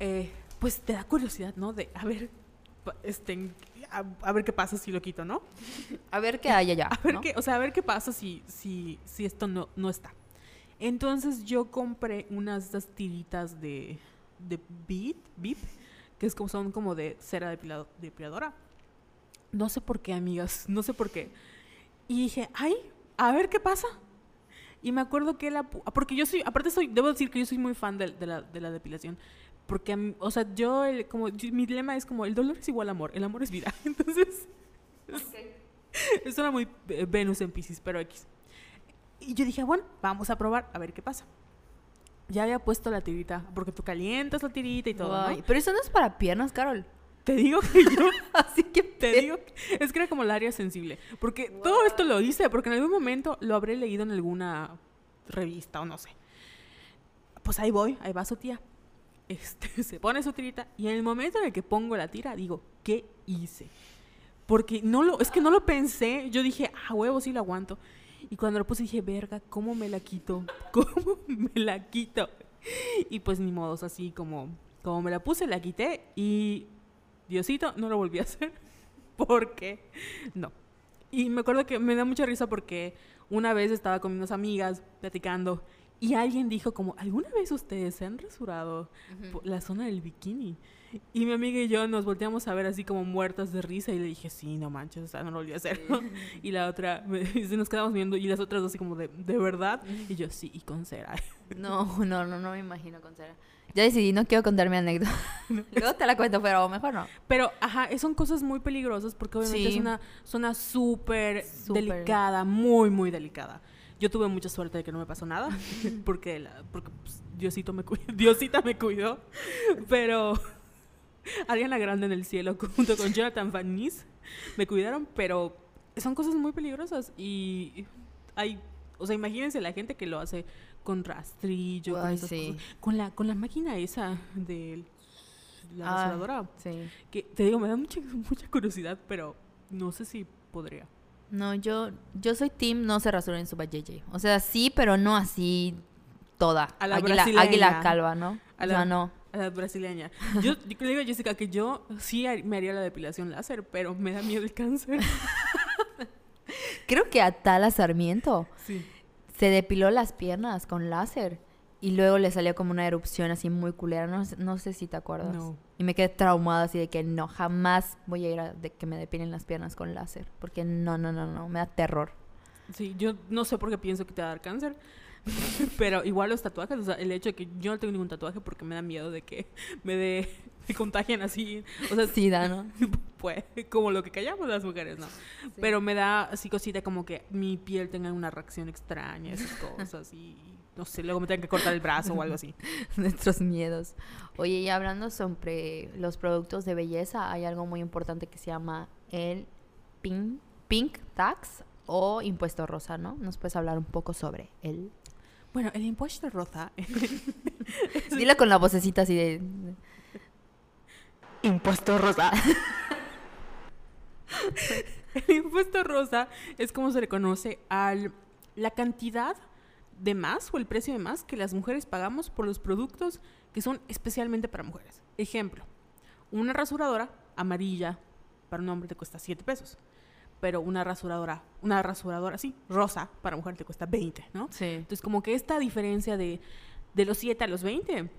Eh, pues te da curiosidad, ¿no? De, a ver, este, a, a ver qué pasa si lo quito, ¿no? A ver qué hay allá. A ver ¿no? qué, o sea, a ver qué pasa si, si, si esto no, no está. Entonces yo compré unas de estas tiritas de, de Beat, Beep, que es como, son como de cera depilado- depiladora. No sé por qué, amigas, no sé por qué. Y dije, ay, a ver qué pasa. Y me acuerdo que la... Porque yo soy, aparte soy, debo decir que yo soy muy fan de, de la, de la depilación. Porque, mí- o sea, yo, el- como, mi lema es como, el dolor es igual amor, el amor es vida. Entonces, es una muy eh, Venus en Pisces, pero X. Y yo dije, bueno, vamos a probar, a ver qué pasa. Ya había puesto la tirita, porque tú calientas la tirita y todo, Ay, ¿no? Pero eso no es para piernas, Carol. Te digo que yo, Así que te digo, es que era como el área sensible. Porque todo esto lo hice, porque en algún momento lo habré leído en alguna revista o no sé. Pues ahí voy, ahí va su tía. Este, se pone su tirita y en el momento en el que pongo la tira, digo, ¿qué hice? Porque no lo, es que no lo pensé. Yo dije, ah, huevo, sí lo aguanto. Y cuando lo puse dije, verga, ¿cómo me la quito? ¿Cómo me la quito? Y pues ni modos, así como, como me la puse, la quité y Diosito, no lo volví a hacer. Porque no. Y me acuerdo que me da mucha risa porque una vez estaba con unas amigas platicando y alguien dijo como, ¿alguna vez ustedes se han rasurado por la zona del bikini? Y mi amiga y yo nos volteamos a ver así como muertas de risa y le dije, sí, no manches, o sea, no lo volví a hacer. y la otra, me- y nos quedamos viendo y las otras dos así como de, ¿de verdad? Y yo, sí, y con cera. No, no, no, no me imagino con cera. Ya decidí, no quiero contar mi anécdota. Luego te la cuento, pero mejor no. Pero, ajá, eh, son cosas muy peligrosas porque obviamente Sí. es una zona Súper. delicada, muy, muy delicada. Yo tuve mucha suerte de que no me pasó nada porque, la- porque pues, Diosito me cuidó, Diosita me cuidó. Pero Ariana Grande en el cielo junto con Jonathan Van Ness me cuidaron, pero son cosas muy peligrosas y hay, o sea, imagínense la gente que lo hace con rastrillo, con, Ay, sí. cosas, con la con la máquina esa de la Ah. Sí. Que te digo, me da mucha, mucha curiosidad, pero no sé si podría. No, yo, yo soy team no se rasuren su JJ. O sea, sí, pero no así toda. A la águila, brasileña. águila calva, ¿no? A o la- sea, no. A la brasileña. Yo, yo le digo a Jessica que yo sí me haría la depilación láser, pero me da miedo el cáncer. Creo que a Tala Sarmiento Sí. se depiló las piernas con láser y luego le salió como una erupción así muy culera. No, sé- no sé si te acuerdas. No. Y me quedé traumada así de que no, jamás voy a ir a de que me depilen las piernas con láser. Porque no, no, no, no, me da terror. Sí, yo no sé por qué pienso que te va a dar cáncer. Pero igual los tatuajes, o sea, el hecho de que yo no tengo ningún tatuaje porque me da miedo de que me de me contagien así. O sea, Sí, da, ¿no? pues, como lo que callamos las mujeres, ¿no? Pero me da así cosita como que mi piel tenga una reacción extraña, esas cosas y no sé, luego me tengan que cortar el brazo o algo así. Nuestros miedos. Oye, y hablando sobre los productos de belleza, hay algo muy importante que se llama el pink, pink tax o impuesto rosa, ¿no? ¿Nos puedes hablar un poco sobre él? Bueno, el impuesto rosa. Dilo con la vocecita así de... impuesto rosa. el impuesto rosa es como se le conoce a la cantidad de más o el precio de más que las mujeres pagamos por los productos que son especialmente para mujeres. Ejemplo, una rasuradora amarilla para un hombre te cuesta 7 pesos. Pero una rasuradora, una rasuradora así, rosa, para mujer te cuesta 20, ¿no? Sí. Entonces, como que esta diferencia de, de los 7 a los 20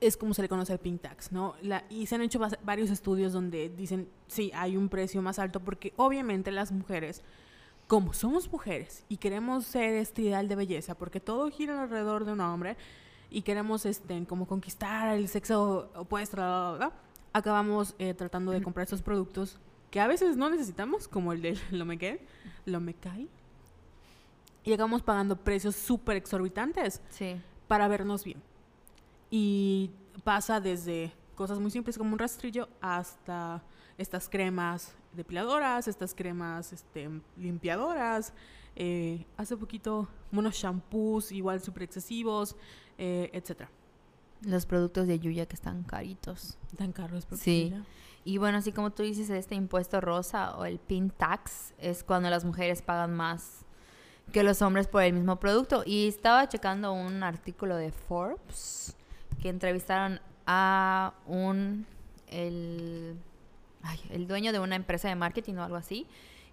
es como se le conoce al pink tax, ¿no? La, y se han hecho varios estudios donde dicen, sí, hay un precio más alto porque obviamente las mujeres, como somos mujeres y queremos ser este ideal de belleza, porque todo gira alrededor de un hombre y queremos este, como conquistar el sexo opuesto, bla, bla, bla, acabamos eh, tratando de comprar estos productos que a veces no necesitamos, como el del Lomeque, Lomecai, y acabamos pagando precios súper exorbitantes Sí. para vernos bien. Y pasa desde cosas muy simples como un rastrillo hasta estas cremas depiladoras, estas cremas este, limpiadoras. eh, hace poquito unos shampoos igual súper excesivos, eh, etcétera. Los productos de Yuya que están caritos. Tan caros. porque Sí. mira, Y bueno, así como tú dices, este impuesto rosa o el pin tax es cuando las mujeres pagan más que los hombres por el mismo producto. Y estaba checando un artículo de Forbes que entrevistaron a un el, ay, el dueño de una empresa de marketing o algo así,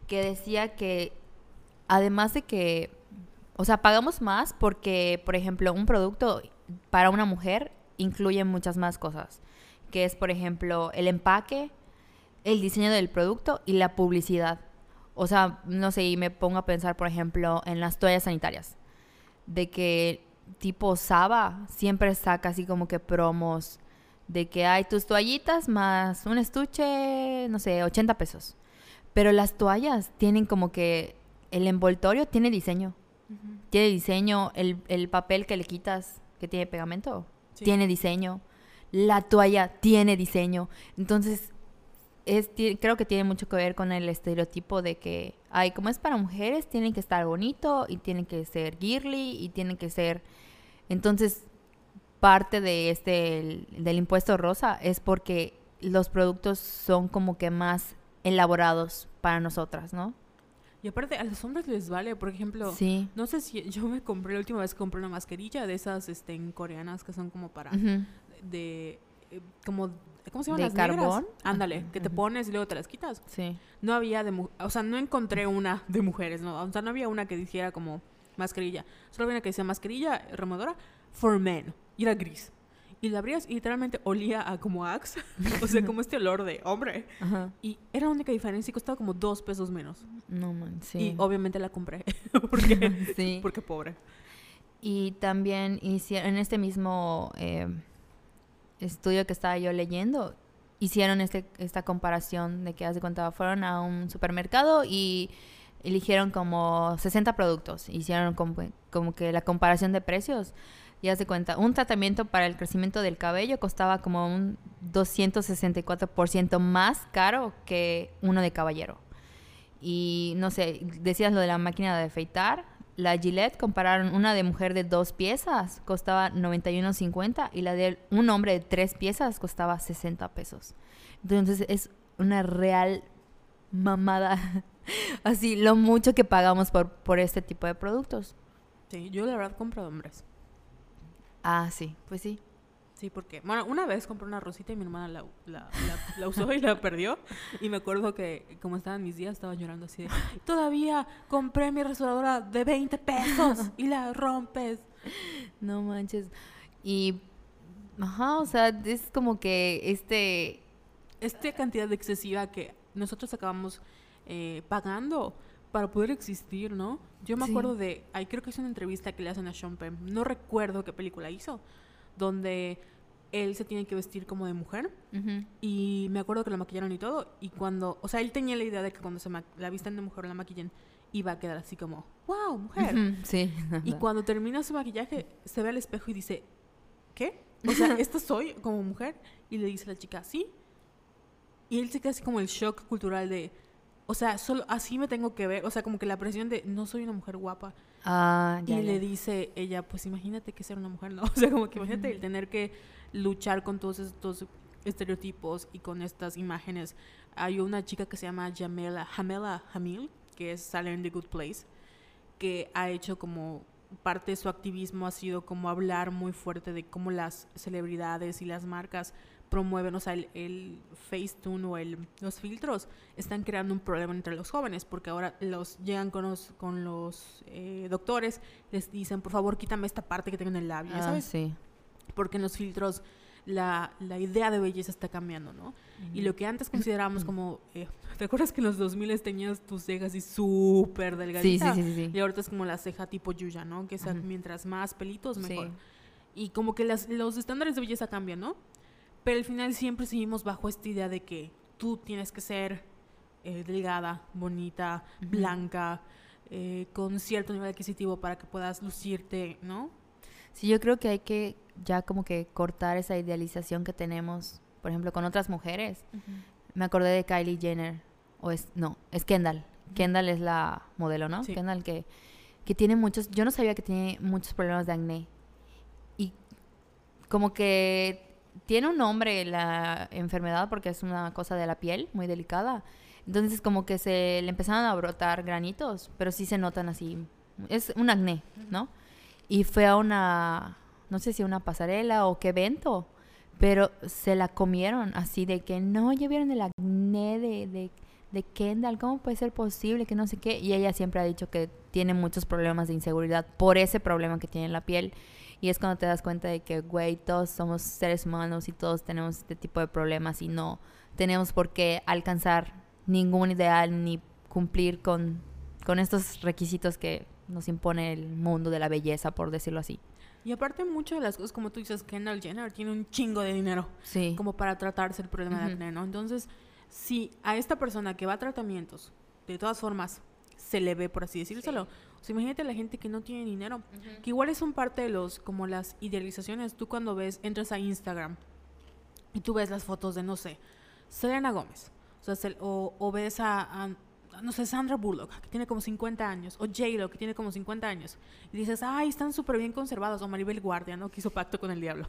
que decía que además de que, o sea, pagamos más porque, por ejemplo, un producto para una mujer incluye muchas más cosas, que es, por ejemplo, el empaque, el diseño del producto y la publicidad. O sea, no sé, y me pongo a pensar, por ejemplo, en las toallas sanitarias, de que tipo Saba siempre saca así como que promos de que hay tus toallitas más un estuche, no sé, 80 pesos. Pero las toallas tienen como que el envoltorio tiene diseño. Tiene diseño, el, el papel que le quitas, que tiene pegamento, Tiene diseño. La toalla tiene diseño. Entonces, es, creo que tiene mucho que ver con el estereotipo de que, ay, como es para mujeres, tienen que estar bonito y tienen que ser girly y tienen que ser... Entonces, parte de este, el- del impuesto rosa es porque los productos son como que más elaborados para nosotras, ¿no? Y aparte, a los hombres les vale, por ejemplo, Sí. no sé si yo me compré la última vez que compré una mascarilla de esas este, en coreanas que son como para de eh, como ¿cómo se llaman ¿De las negras? carbón? Ándale, que te pones y luego te las quitas. Sí. No había de o sea, no encontré una de mujeres, no, o sea, no había una que dijera como mascarilla. Solo había una que decía mascarilla removedora for men y era gris. Y la abrías y literalmente olía a como Axe, o sea, como este olor de hombre. Ajá. Y era la única diferencia y costaba como dos pesos menos. No, man, sí. Y obviamente la compré, porque, sí. porque pobre. Y también hicieron, en este mismo eh, estudio que estaba yo leyendo, hicieron este, esta comparación de que, hace cuenta, fueron a un supermercado y eligieron como 60 productos. Hicieron como, como que la comparación de precios. Y haz de cuenta, un tratamiento para el crecimiento del cabello costaba como un 264% más caro que uno de caballero. Y no sé, decías lo de la máquina de afeitar. La Gillette compararon una de mujer de dos piezas, costaba 91.50 y la de un hombre de tres piezas costaba 60 pesos. Entonces es una real mamada. Así, lo mucho que pagamos por, por este tipo de productos. Sí, yo la verdad compro hombres. Ah, sí, pues sí. Sí, porque, bueno, una vez compré una rosita y mi hermana la, la, la- la usó y la perdió. Y me acuerdo que, como estaban mis días, estaba llorando así de, todavía compré mi rasuradora de 20 pesos y la rompes. No manches. Y, ajá, o sea, es como que este... Esta cantidad de excesiva que nosotros acabamos eh, pagando para poder existir, ¿no? Yo me Sí. acuerdo de, ay, creo que es una entrevista que le hacen a Sean Penn, no recuerdo qué película hizo, donde él se tiene que vestir como de mujer Y me acuerdo que lo maquillaron y todo. Y cuando, o sea, él tenía la idea de que cuando se la visten de mujer o la maquillen, iba a quedar así como, wow, mujer. sí. Y cuando termina su maquillaje, se ve al espejo y dice, ¿qué? O sea, ¿esta soy como mujer? Y le dice a la chica, sí. Y él se queda así como el shock cultural de, o sea, solo así me tengo que ver. O sea, como que la presión de, no soy una mujer guapa. Ah, ya, y le dice ella, pues imagínate que ser una mujer, ¿no? O sea, como que imagínate el tener que luchar con todos estos estereotipos y con estas imágenes. Hay una chica que se llama Jamela, Jamela Hamil, que es, sale en The Good Place, que ha hecho como parte de su activismo ha sido como hablar muy fuerte de cómo las celebridades y las marcas promueven, o sea, el, el Facetune o el, los filtros están creando un problema entre los jóvenes, porque ahora los llegan con los, con los eh, doctores, les dicen, por favor, quítame esta parte que tengo en el labio, Ah, ¿sabes? sí. Porque en los filtros la, la idea de belleza está cambiando, ¿no? Y lo que antes considerábamos como, eh, ¿te acuerdas que en los 2000 tenías tus cejas así súper Sí, sí, delgaditas? sí, sí. sí. Y ahorita es como la ceja tipo Yuya, ¿no? Que sea, mientras más pelitos, mejor. Sí. Y como que las- los estándares de belleza cambian, ¿no? Pero al final siempre seguimos bajo esta idea de que tú tienes que ser eh, delgada, bonita, blanca, eh, con cierto nivel adquisitivo para que puedas lucirte, ¿no? Sí, yo creo que hay que ya como que cortar esa idealización que tenemos, por ejemplo, con otras mujeres. Me acordé de Kylie Jenner, o es, no, es Kendall. Kendall es la modelo, ¿no? Sí. Kendall que, que tiene muchos, yo no sabía que tiene muchos problemas de acné. Y como que tiene un nombre la enfermedad porque es una cosa de la piel muy delicada. Entonces como que se le empezaron a brotar granitos, pero sí se notan así. Es un acné, ¿no? Y fue a una, no sé si una pasarela o qué evento, pero se la comieron así de que no, ya vieron el acné de, de, de Kendall, ¿cómo puede ser posible que no sé qué? Y ella siempre ha dicho que tiene muchos problemas de inseguridad por ese problema que tiene en la piel. Y es cuando te das cuenta de que, güey, todos somos seres humanos y todos tenemos este tipo de problemas y no tenemos por qué alcanzar ningún ideal ni cumplir con, con estos requisitos que nos impone el mundo de la belleza, por decirlo así. Y aparte muchas de las cosas, como tú dices, Kendall Jenner tiene un chingo de dinero Sí. como para tratarse el problema de Ujú. acné, ¿no? Entonces, si a esta persona que va a tratamientos, de todas formas, se le ve, por así decírselo, o sea, imagínate la gente que no tiene dinero, que igual son parte de los, como las idealizaciones, tú cuando ves, entras a Instagram y tú ves las fotos de, no sé, Selena Gómez O sea, se- o, o ves a, a, no sé, Sandra Bullock, que tiene como 50 años, o J-Lo, que tiene como 50 años, y dices, ay, están súper bien conservados, o Maribel Guardia, ¿no? Que hizo pacto con el diablo.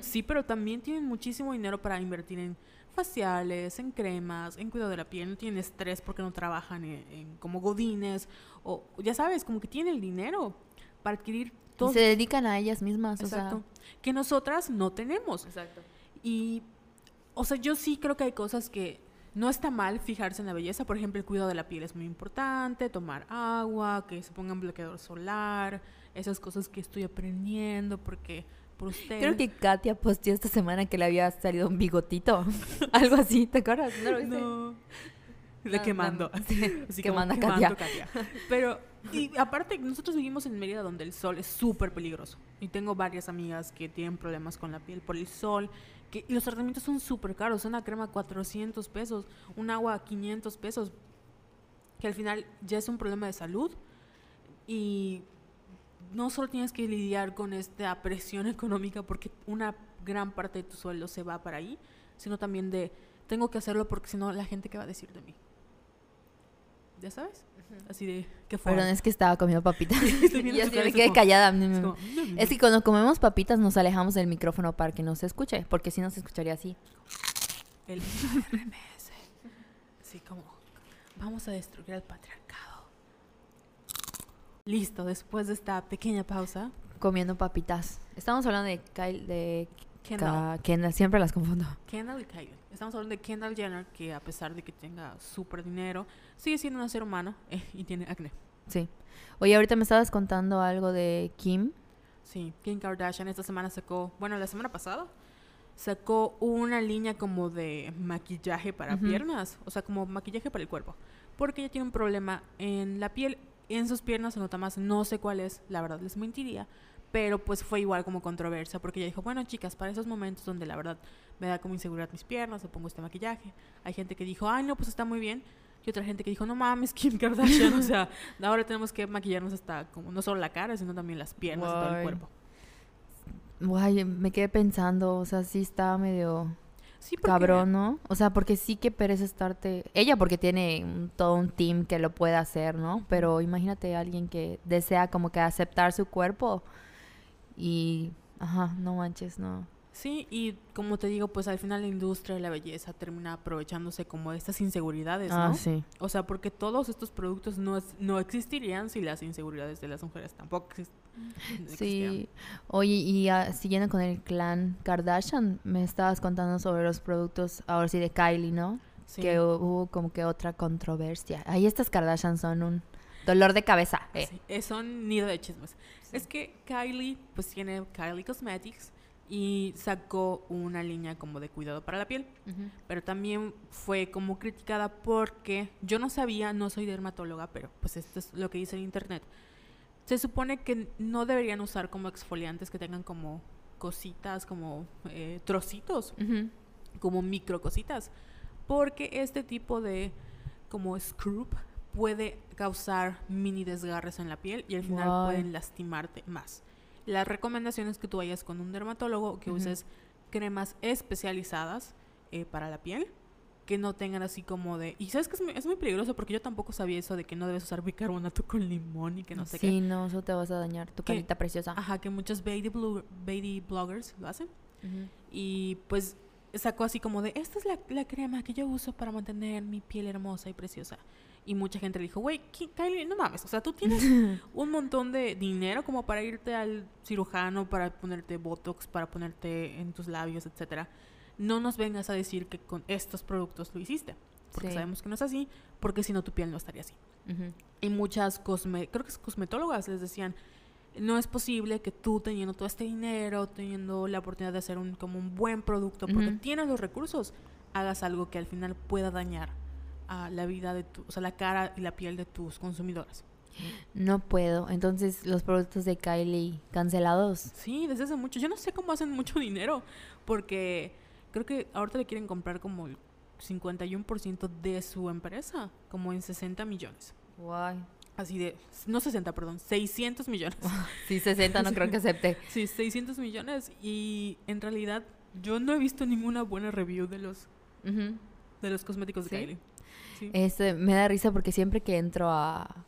Sí, pero también tienen muchísimo dinero para invertir en faciales, en cremas, en cuidado de la piel, no tienen estrés porque no trabajan en, en- como godines, o ya sabes, como que tienen el dinero para adquirir Y todo. se dedican a ellas mismas, Exacto. o Que nosotras no tenemos. sea. Exacto. Y, o sea, yo sí creo que hay cosas que no está mal fijarse en la belleza. Por ejemplo, el cuidado de la piel es muy importante, tomar agua, que se pongan bloqueador solar, esas cosas que estoy aprendiendo porque por ustedes. Creo que Katia posteó esta semana que le había salido un bigotito. Algo así, ¿te acuerdas? ¿No lo viste? No. Le No, quemando. sí, Así quemando como. Katia. Pero, y aparte, nosotros vivimos en Mérida donde el sol es súper peligroso. Y tengo varias amigas que tienen problemas con la piel por el sol. Que, y los tratamientos son súper caros. Una crema 400 pesos, un agua 500 pesos. Que al final ya es un problema de salud. Y no solo tienes que lidiar con esta presión económica porque una gran parte de tu sueldo se va para ahí, sino también de tengo que hacerlo porque si no la gente qué va a decir de mí. ¿Ya sabes? Así de qué fue. Perdón, es que estaba comiendo papitas. Y así me es quedé como- callada. Es como, "Mm". Es que cuando comemos papitas nos alejamos del micrófono para que no se escuche, porque si no se escucharía así. el RMS. Así como vamos a destruir el patriarcado. Listo, después de esta pequeña pausa, Comiendo papitas. Estamos hablando de Kyle, de Kendall. Kendall, siempre las confundo. Kendall y Kylie. Estamos hablando de Kendall Jenner, que a pesar de que tenga súper dinero, sigue siendo un ser humano eh, y tiene acné. Sí. Oye, ahorita me estabas contando algo de Kim. Sí, Kim Kardashian esta semana sacó, bueno, la semana pasada, sacó una línea como de maquillaje para piernas, o sea, como maquillaje para el cuerpo, porque ella tiene un problema en la piel, en sus piernas se nota más, no sé cuál es, la verdad les mentiría, pero pues fue igual como controversia, porque ella dijo, bueno chicas, para esos momentos donde la verdad me da como inseguridad mis piernas, le pongo este maquillaje, hay gente que dijo, ay no, pues está muy bien, y otra gente que dijo, no mames, Kim Kardashian, o sea, ahora tenemos que maquillarnos hasta como no solo la cara, sino también las piernas y todo el cuerpo. Guay, me quedé pensando, o sea, sí está medio Cabrón, ¿no? O sea, porque sí que pereza estarte... Ella porque tiene todo un team que lo puede hacer, ¿no? Pero imagínate a alguien que desea como que aceptar su cuerpo y... Ajá, no manches, no. Sí, y como te digo, pues al final la industria de la belleza termina aprovechándose como estas inseguridades, ¿no? Ah, sí. O sea, porque todos estos productos no, es- no existirían si las inseguridades de las mujeres tampoco exis- existieran. Sí. Oye, y ah, siguiendo con el clan Kardashian, me estabas contando sobre los productos, ahora sí, de Kylie, ¿no? Sí. Que hu- hubo como que otra controversia. Ahí estas Kardashian son un dolor de cabeza. eh. Sí, eh, son nido de chismes. Es que Kylie, pues tiene Kylie Cosmetics y sacó una línea como de cuidado para la piel. Pero también fue como criticada porque yo no sabía, no soy dermatóloga, pero pues esto es lo que dice el internet. Se supone que no deberían usar como exfoliantes que tengan como cositas, como eh, trocitos, como micro cositas, porque este tipo de como scrub puede causar mini desgarres en la piel y al final pueden lastimarte más. La recomendación es que tú vayas con un dermatólogo, que uses cremas especializadas eh, para la piel, que no tengan así como de... Y sabes que es muy, es muy peligroso porque yo tampoco sabía eso de que no debes usar bicarbonato con limón y que no sé sí, qué. no, eso te vas a dañar tu Que- carita preciosa. Ajá, que muchos baby, baby bloggers lo hacen. Y pues sacó así como de, esta es la, la crema que yo uso para mantener mi piel hermosa y preciosa. Y mucha gente le dijo, güey, Kylie, no mames, o sea, tú tienes un montón de dinero como para irte al cirujano, para ponerte Botox, para ponerte en tus labios, etcétera. No nos vengas a decir que con estos productos lo hiciste. Porque Sí. sabemos que no es así, porque si no tu piel no estaría así. Ujú. Y muchas cosme creo que es cosmetólogas les decían, no es posible que tú teniendo todo este dinero, teniendo la oportunidad de hacer un como un buen producto, porque tienes los recursos, hagas algo que al final pueda dañar a la vida de tu, o sea, la cara y la piel de tus consumidores. No puedo. Entonces, los productos de Kylie cancelados. Sí, desde hace mucho. Yo no sé cómo hacen mucho dinero, porque creo que ahorita le quieren comprar como el 51% de su empresa, como en 60 millones. Guay. Así de, no 60, perdón, 600 millones. Sí, 60 no creo que acepte. Sí, 600 millones y en realidad yo no he visto ninguna buena review de los Ujú. de los cosméticos de ¿Sí? Kylie. Sí. Este, me da risa porque siempre que entro a...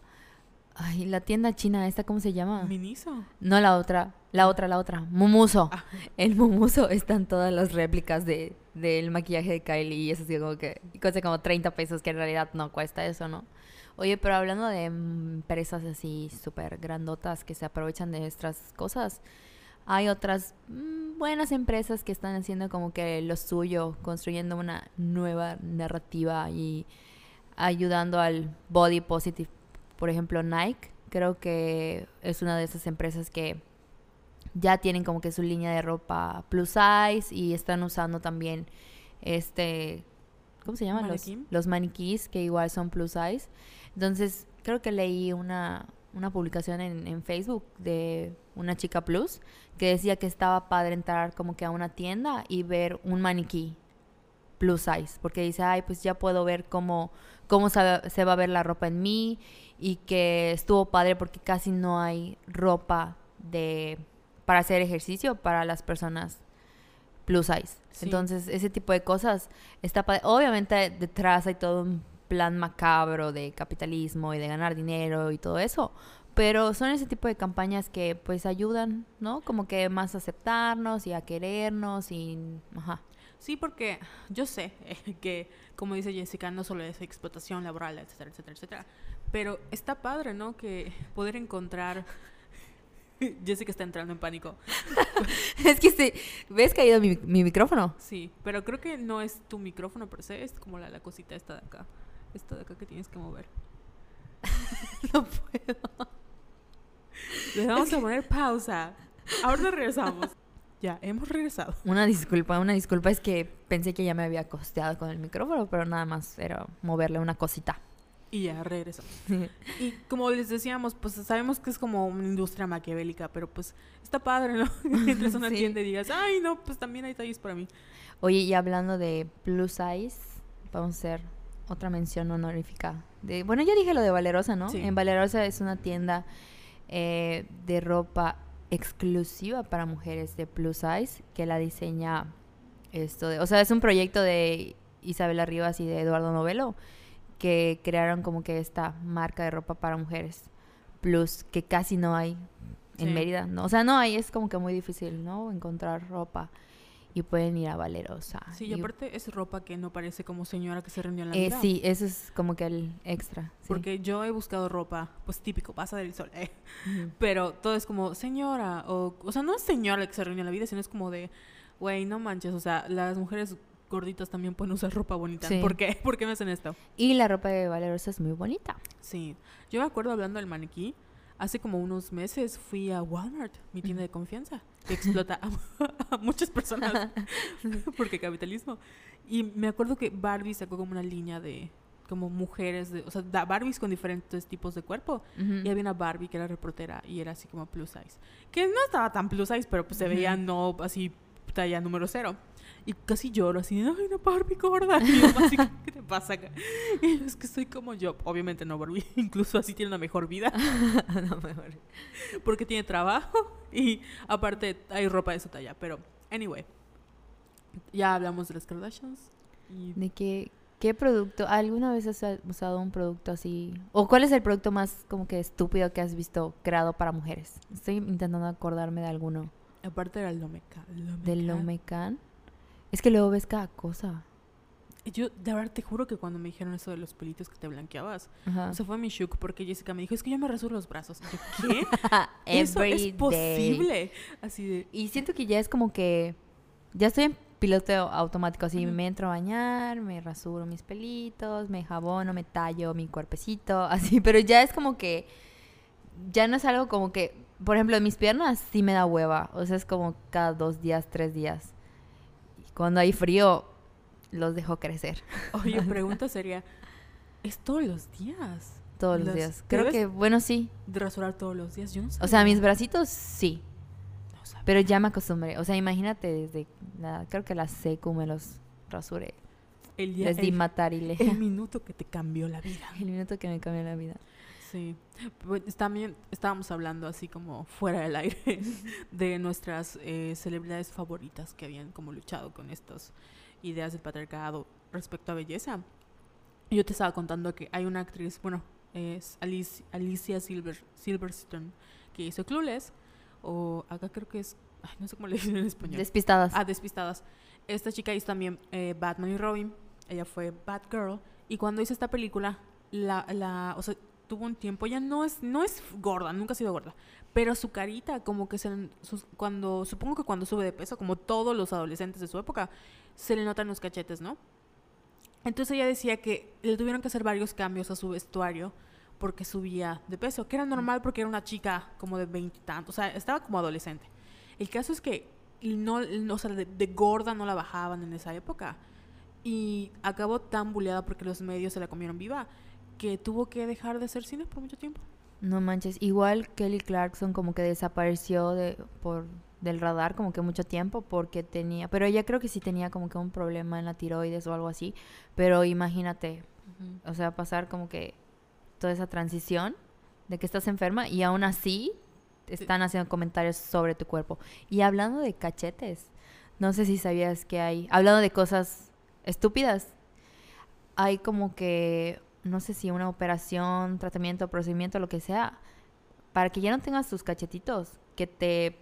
Ay, la tienda china, ¿esta cómo se llama? Miniso. No la otra, la otra, la otra. Mumuso. Ah. El Mumuso están todas las réplicas de, del maquillaje de Kylie y eso sí como que cuesta como 30 pesos, que en realidad no cuesta eso, ¿no? Oye, pero hablando de empresas así súper grandotas que se aprovechan de nuestras cosas, hay otras mm, buenas empresas que están haciendo como que lo suyo, construyendo una nueva narrativa y ayudando al body positive. Por ejemplo, Nike, creo que es una de esas empresas que ya tienen como que su línea de ropa plus size y están usando también este ¿cómo se llaman? Los, maniquís que igual son plus size. Entonces, creo que leí una, una publicación en, en Facebook de una chica plus que decía que estaba padre entrar como que a una tienda y ver un maniquí plus size, porque dice, ay, pues ya puedo ver cómo, cómo se, se va a ver la ropa en mí y que estuvo padre porque casi no hay ropa de para hacer ejercicio para las personas plus size. Sí. Entonces, ese tipo de cosas está padre. Obviamente detrás hay todo un plan macabro de capitalismo y de ganar dinero y todo eso. Pero son ese tipo de campañas que pues ayudan, ¿no? Como que más a aceptarnos y a querernos y... Ajá. Sí, porque yo sé eh, que, como dice Jessica, no solo es explotación laboral, etcétera, etcétera, etcétera. Pero está padre, ¿no? Que poder encontrar... Jessica está entrando en pánico. es que sí, ¿ves que ha ido mi, mi micrófono? Sí, pero creo que no es tu micrófono per se, es como la, la cosita esta de acá. Esta de acá que tienes que mover. No puedo. Le vamos a poner pausa. Ahora regresamos. Ya, hemos regresado. Una disculpa, una disculpa. Es que pensé que ya me había costeado con el micrófono, pero nada más era moverle una cosita. Y ya regresamos. Y como les decíamos, pues sabemos que es como una industria maquiavélica, pero pues está padre, ¿no? Entras a una Sí. tienda y digas, ay, no, pues también hay talles para mí. Oye, y hablando de plus size, vamos a hacer otra mención honorífica. De, bueno, ya dije lo de Valerosa, ¿no? Sí. En Valerosa es una tienda eh, de ropa exclusiva para mujeres de plus size que la diseña esto de, o sea, es un proyecto de Isabela Rivas y de Eduardo Novelo que crearon como que esta marca de ropa para mujeres plus que casi no hay en Sí. Mérida, ¿no? O sea, no hay, es como que muy difícil, ¿no? Encontrar ropa y pueden ir a Valerosa. Sí, y Y- aparte es ropa que no parece como señora que se reunió en la eh, vida. sí, eso es como que el extra. sí. Porque yo he buscado ropa, pues típico, pasa del sol, eh. Pero todo es como señora, o, o sea, no es señora la que se reunió en la vida, sino es como de, güey, no manches, o sea, las mujeres gorditas también pueden usar ropa bonita. Sí. ¿Por qué? ¿Por qué me hacen esto? Y la ropa de Valerosa es muy bonita. Sí, yo me acuerdo hablando del maniquí, hace como unos meses fui a Walmart, mi tienda de confianza, que explota a, a muchas personas, porque capitalismo. Y me acuerdo que Barbie sacó como una línea de como mujeres, de, o sea, da- Barbies con diferentes tipos de cuerpo. Y había una Barbie que era reportera y era así como plus size. Que no estaba tan plus size, pero pues se veía no así talla número cero. Y casi lloro así, ay, una Barbie gorda. Y yo así, ¿qué te pasa acá? Y yo, es que soy como yo. Obviamente no Barbie, incluso así tiene una mejor vida. No, mejor. Porque tiene trabajo y aparte hay ropa de esa talla. Pero, anyway. Ya hablamos de las Kardashians. Y ¿De qué, qué producto? ¿Alguna vez has usado un producto así? ¿O cuál es el producto más como que estúpido que has visto creado para mujeres? Estoy intentando acordarme de alguno. Aparte era el Lomeca. Del Lomecan. Es que luego ves cada cosa. Yo, de verdad, te juro que cuando me dijeron eso de los pelitos que te blanqueabas, Ajá. O sea, fue mi shock porque Jessica me dijo, es que yo me rasuro los brazos. Yo, ¿qué? ¿Eso es posible? Así de... Y siento que ya es como que ya estoy en piloto automático, así me entro a bañar, me rasuro mis pelitos, me jabono, me tallo mi cuerpecito, así, pero ya es como que ya no es algo como que, por ejemplo, en mis piernas sí me da hueva, o sea, es como cada dos días, tres días. Y cuando hay frío, los dejo crecer Oye, pregunta sería, ¿es todos los días? todos los días. ¿te Creo que, bueno, sí. De rasurar todos los días, yo no sé. O sea, mis bracitos sí, No sabía. pero ya me acostumbré. O sea, imagínate desde, la, creo que la secu me los rasuré. el, día, Les di el, matar y le... el minuto que te cambió la vida. El minuto que me cambió la vida. Sí. Pues, también estábamos hablando así como fuera del aire de nuestras eh, celebridades favoritas que habían como luchado con estos ideas del patriarcado respecto a belleza. Yo te estaba contando que hay una actriz, bueno, es Alice, Alicia Silver, Silverstone, que hizo Clueless, o acá creo que es, ay, no sé cómo le dicen en español. Despistadas. Ah, Despistadas. Esta chica hizo también eh, Batman y Robin. Ella fue Batgirl. Y cuando hizo esta película, la, la, o sea, tuvo un tiempo, ella no es, no es gorda, nunca ha sido gorda. Pero su carita, como que se, sus- cuando, supongo que cuando sube de peso, como todos los adolescentes de su época, se le notan los cachetes, ¿no? Entonces ella decía que le tuvieron que hacer varios cambios a su vestuario porque subía de peso, que era normal porque era una chica como de veintitantos, o sea, estaba como adolescente. El caso es que no, no, o sea, de, de gorda no la bajaban en esa época y acabó tan buleada porque los medios se la comieron viva que tuvo que dejar de hacer cine por mucho tiempo. No manches, igual Kelly Clarkson como que desapareció de, por, del radar como que mucho tiempo porque tenía, pero ella creo que sí tenía como que un problema en la tiroides o algo así, pero imagínate, o sea, pasar como que toda esa transición de que estás enferma y aún así están haciendo comentarios sobre tu cuerpo. Y hablando de cachetes, no sé si sabías que hay, hablando de cosas estúpidas, hay como que, no sé si una operación, tratamiento, procedimiento, lo que sea, para que ya no tengas tus cachetitos, que te...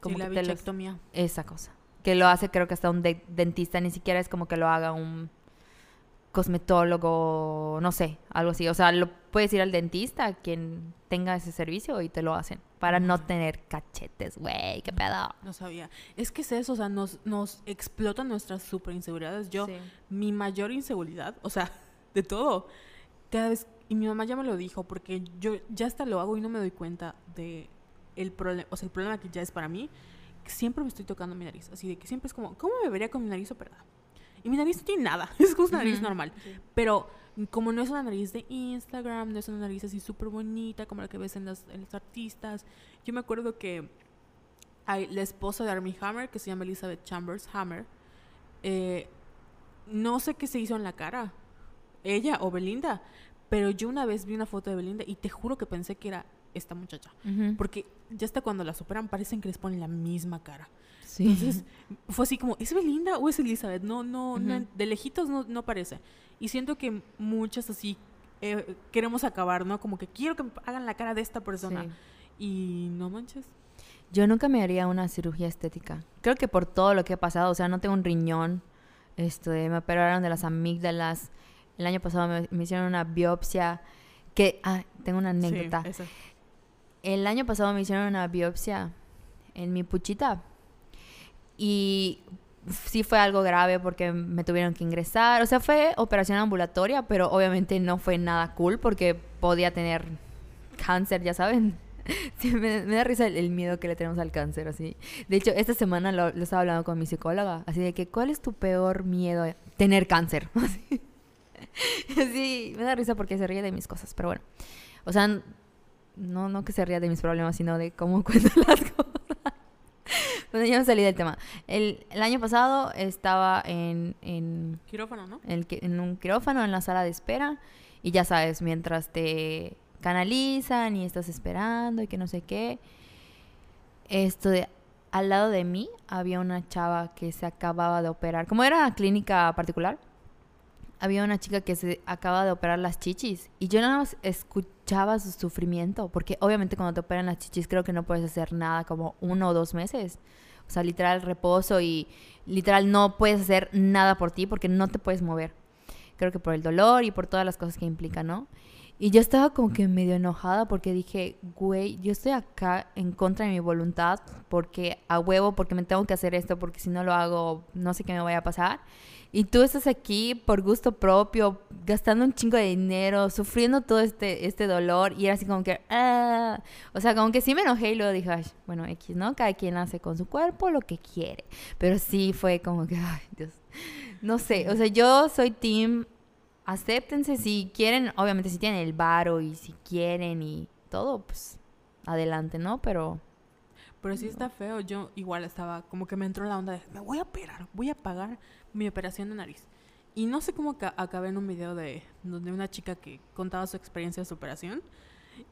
Como Como la que te los- bichectomía. esa cosa. Que lo hace creo que hasta un de- dentista, ni siquiera es como que lo haga un cosmetólogo, no sé, algo así. O sea, lo puedes ir al dentista, quien tenga ese servicio, y te lo hacen. Para no tener cachetes, güey, qué pedo. No sabía. Es que es eso, o sea, nos, nos explotan nuestras super inseguridades. Yo, Sí. mi mayor inseguridad, o sea, de todo, cada vez, y mi mamá ya me lo dijo, porque yo ya hasta lo hago y no me doy cuenta de el problema, o sea, el problema que ya es para mí, que siempre me estoy tocando mi nariz, así de que siempre es como, ¿cómo me vería con mi nariz operada? Y mi nariz no tiene nada, es como una nariz normal, pero como no es una nariz de Instagram, no es una nariz así súper bonita como la que ves en los, en los artistas, yo me acuerdo que hay la esposa de Armie Hammer, que se llama Elizabeth Chambers Hammer, eh, no sé qué se hizo en la cara, ella o Belinda, pero yo una vez vi una foto de Belinda y te juro que pensé que era esta muchacha, porque ya hasta cuando las operan parecen que les ponen la misma cara. Sí. Entonces fue así como, ¿es Belinda o es Elizabeth? No, no, de lejitos no, no parece. Y siento que muchas así eh, queremos acabar, ¿no? Como que quiero que me hagan la cara de esta persona. Sí. Y no manches. Yo nunca me haría una cirugía estética. Creo que por todo lo que he pasado, o sea, no tengo un riñón. Este, me operaron de las amígdalas. El año pasado me, me hicieron una biopsia. Que, ah, tengo una anécdota. Sí. El año pasado me hicieron una biopsia en mi puchita. Y sí fue algo grave porque me tuvieron que ingresar. O sea, fue operación ambulatoria, pero obviamente no fue nada cool porque podía tener cáncer, ya saben. Sí, me, me da risa el, el miedo que le tenemos al cáncer, así. De hecho, esta semana lo, lo estaba hablando con mi psicóloga, así de que, ¿cuál es tu peor miedo? Tener cáncer. Así. Sí, me da risa porque se ríe de mis cosas, pero bueno. O sea, no, no que se ría de mis problemas, sino de cómo cuento las cosas. Bueno, ya me salí del tema. El, el año pasado estaba en, en, Quirófano, ¿no? qui- en un quirófano en la sala de espera y ya sabes, mientras te canalizan y estás esperando y que no sé qué, esto de, al lado de mí había una chava que se acababa de operar, como era una clínica particular, había una chica que se acaba de operar las chichis y yo nada más escuchaba su sufrimiento, porque obviamente cuando te operan las chichis creo que no puedes hacer nada como uno o dos meses. O sea, literal reposo y literal no puedes hacer nada por ti porque no te puedes mover. Creo que por el dolor y por todas las cosas que implica, ¿no? Y yo estaba como que medio enojada porque dije, güey, yo estoy acá en contra de mi voluntad porque a huevo, porque me tengo que hacer esto, porque si no lo hago, no sé qué me vaya a pasar. Y tú estás aquí por gusto propio, gastando un chingo de dinero, sufriendo todo este, este dolor. Y era así como que, ah. O sea, como que sí me enojé y luego dije, "Ay, bueno, X, ¿no? Cada quien hace con su cuerpo lo que quiere. Pero sí fue como que, ay, Dios. No sé, o sea, yo soy team, acéptense si quieren, obviamente si tienen el varo y si quieren y todo, pues adelante, ¿no? Pero Pero sí está feo. Yo igual estaba, como que me entró la onda de, me voy a operar, voy a pagar mi operación de nariz. Y no sé cómo ca- acabé en un video de donde una chica que contaba su experiencia de su operación.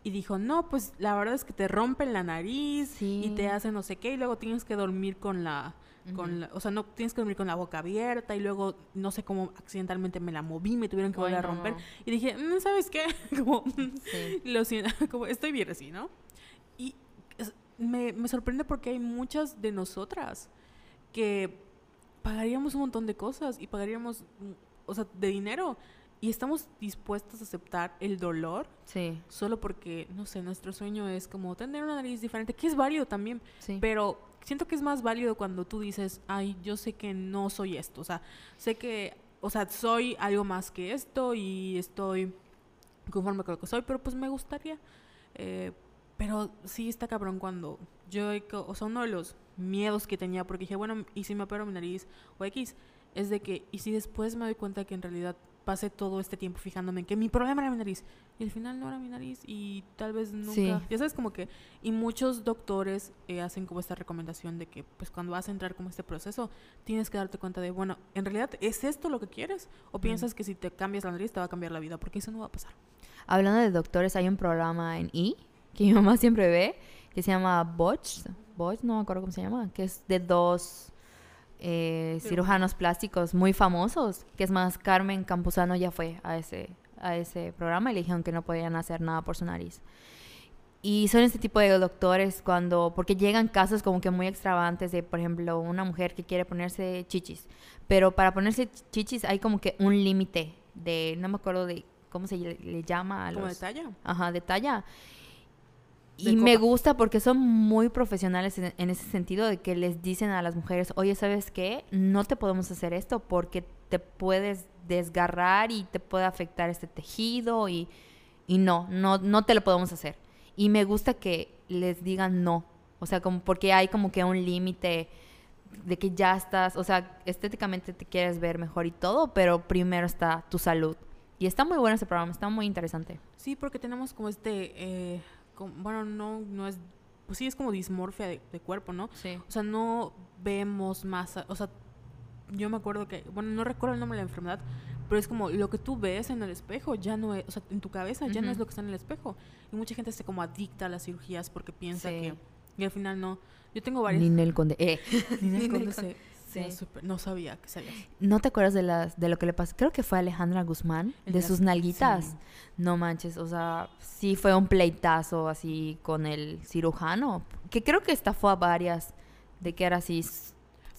y dijo, no, pues la verdad es que te rompen la nariz y Sí. te hacen no sé qué y luego tienes que dormir con la, con la- o sea, no tienes que dormir con la boca abierta y luego no sé cómo accidentalmente me la moví, me tuvieron que volver a no. romper y dije, "Mm, ¿sabes qué? como, Sí. lo siento, como estoy bien así, ¿no? Y me, me sorprende porque hay muchas de nosotras que pagaríamos un montón de cosas y pagaríamos, mm, o sea, de dinero y estamos dispuestas a aceptar el dolor Sí, solo porque, no sé, nuestro sueño es como tener una nariz diferente, que es válido también, sí. pero siento que es más válido cuando tú dices, ay, yo sé que no soy esto, o sea, sé que, o sea, soy algo más que esto y estoy conforme con lo que soy, pero pues me gustaría. Eh, pero sí está cabrón cuando yo, o sea, uno de los miedos que tenía, porque dije, bueno, ¿y si me opero mi nariz o X? Es de que, ¿y si después me doy cuenta que en realidad pasé todo este tiempo fijándome en que mi problema era mi nariz y al final no era mi nariz y tal vez nunca, Sí. ya sabes como que y muchos doctores eh, hacen como esta recomendación de que pues cuando vas a entrar como este proceso tienes que darte cuenta de bueno en realidad es esto lo que quieres o piensas que si te cambias la nariz te va a cambiar la vida porque eso no va a pasar Hablando de doctores, hay un programa en E que mi mamá siempre ve que se llama Botch. Botch, no me acuerdo cómo se llama. Que es de dos eh, cirujanos plásticos muy famosos. Que es más, Carmen Campuzano ya fue a ese, a ese programa y le dijeron que no podían hacer nada por su nariz. Y son este tipo de doctores cuando, porque llegan casos como que muy extravagantes de, por ejemplo, una mujer que quiere ponerse chichis, pero para ponerse chichis hay como que un límite de, no me acuerdo de cómo se le, le llama a como los... de talla Ajá, de talla. Y me gusta porque son muy profesionales en, en ese sentido de que les dicen a las mujeres, oye, ¿sabes qué? No te podemos hacer esto porque te puedes desgarrar y te puede afectar este tejido y, y no, no, no te lo podemos hacer. Y me gusta que les digan no. O sea, como porque hay como que un límite de que ya estás, o sea, estéticamente te quieres ver mejor y todo, pero primero está tu salud. Y está muy bueno ese programa, está muy interesante. sí porque tenemos como este eh, bueno no no es pues sí es como dismorfia de, de cuerpo no Sí. O sea, no vemos más, o sea, yo me acuerdo que, bueno, no recuerdo el nombre de la enfermedad, pero es como lo que tú ves en el espejo ya no es, o sea, en tu cabeza ya no es lo que está en el espejo. Y mucha gente se como adicta a las cirugías porque piensa Sí. que, y al final no. Yo tengo varias... Ninel Conde. Eh. Ninel Ninel Conde Conde. se- se Sí. super- no sabía que sabías. ¿No te acuerdas de, las, de lo que le pasó? Creo que fue a Alejandra Guzmán, El de sus nalguitas. sí. No manches, o sea, sí fue un pleitazo así con el cirujano, que creo que estafó a varias, de que era así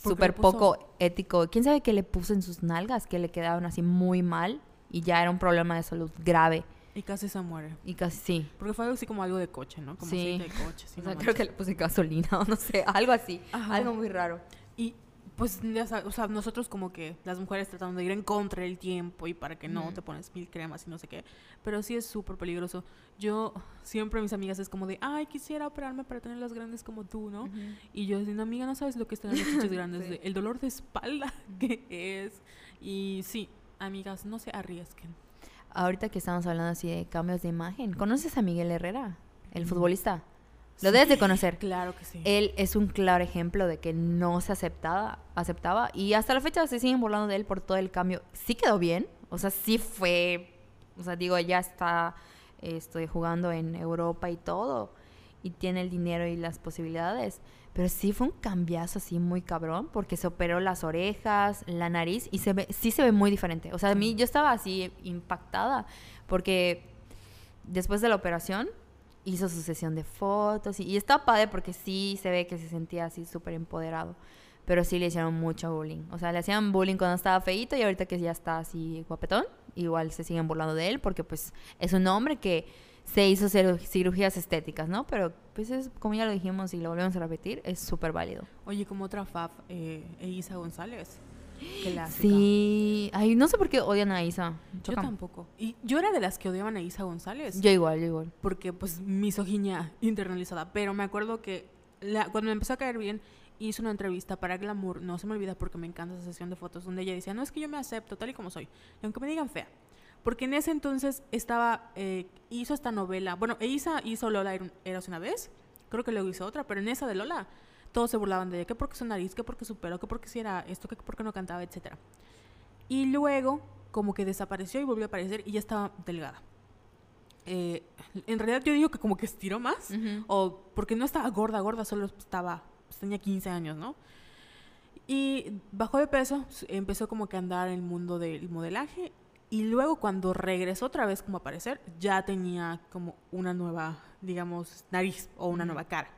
súper poco ético. ¿Quién sabe qué le puso en sus nalgas? Que le quedaron así muy mal y ya era un problema de salud grave. Y casi se muere. Y casi sí. Porque fue algo así como algo de coche, ¿no? Como Sí. de coche. sí, o no sea, manches. creo que le puse gasolina o no sé, algo así. Ajá. Algo muy raro. Y pues, ya sabes, o sea, nosotros como que las mujeres tratando de ir en contra del tiempo y para que no te pones mil cremas y no sé qué. Pero sí es súper peligroso. Yo siempre mis amigas es como de, ay, quisiera operarme para tener las grandes como tú, ¿no? Y yo diciendo, amiga, no sabes lo que es tener las chichis grandes, Sí. el dolor de espalda que es. Y sí, amigas, no se arriesguen. Ahorita que estamos hablando así de cambios de imagen, ¿conoces a Miguel Herrera, el Mm. futbolista? Lo debes de conocer. Claro que sí. Él es un claro ejemplo de que no se aceptaba, aceptaba y hasta la fecha se siguen burlando de él por todo el cambio. Sí quedó bien, o sea, sí fue, o sea, digo, ya está estoy jugando en Europa y todo y tiene el dinero y las posibilidades, pero sí fue un cambiazo así muy cabrón porque se operó las orejas, la nariz y se ve sí se ve muy diferente. O sea, a mí yo estaba así impactada porque después de la operación hizo su sesión de fotos y, y padre porque sí se ve que se sentía así súper empoderado. Pero sí le hicieron mucho bullying. O sea, le hacían bullying cuando estaba feito y ahorita que ya está así guapetón, igual se siguen burlando de él porque pues es un hombre que se hizo ciru- cirugías estéticas, ¿no? Pero pues es, como ya lo dijimos y lo volvemos a repetir, es súper válido. Oye, como otra faf, eh, Eiza González. Clásica. Sí, ay, no sé por qué odian a Isa. Yo tampoco. Y yo era de las que odiaban a Isa González. Yo igual, yo igual. porque pues misoginia internalizada. Pero me acuerdo que la- cuando me empezó a caer bien, hizo una entrevista para Glamour, no se me olvida porque me encanta esa sesión de fotos, donde ella decía, no es que yo me acepto tal y como soy, y aunque me digan fea. Porque en ese entonces estaba, eh, hizo esta novela, bueno, Isa hizo Lola Era- Eras una vez, creo que luego hizo otra, pero en esa de Lola, todos se burlaban de ella, que porque su nariz, que porque su pelo, que porque si era esto, que porque no cantaba, etcétera. Y luego, como que desapareció y volvió a aparecer y ya estaba delgada. eh, en realidad yo digo que como que estiró más, o porque no estaba gorda, gorda, solo estaba, pues, tenía 15 años, ¿no? Y bajó de peso, empezó como que a andar en el mundo del modelaje y luego cuando regresó otra vez como a aparecer, ya tenía como una nueva, digamos, nariz o una nueva cara.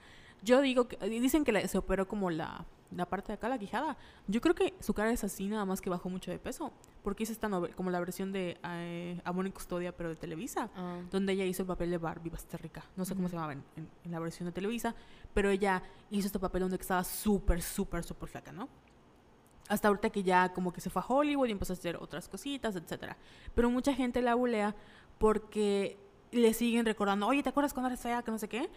Yo digo que, dicen que la- se operó como la, la parte de acá, la quijada. Yo creo que su cara es así, nada más que bajó mucho de peso, porque hizo esta novela, como la versión de eh, Amor y Custodia, pero de Televisa Ah. donde ella hizo el papel de Barbie Basterrica. No sé cómo se llamaba en, en- en la versión de Televisa, pero ella hizo este papel donde estaba súper, súper, súper flaca, ¿no? Hasta ahorita que ya como que se fue a Hollywood y empezó a hacer otras cositas, etcétera. Pero mucha gente la bulea porque le siguen recordando, oye, ¿te acuerdas cuando eras fea? Que no sé qué.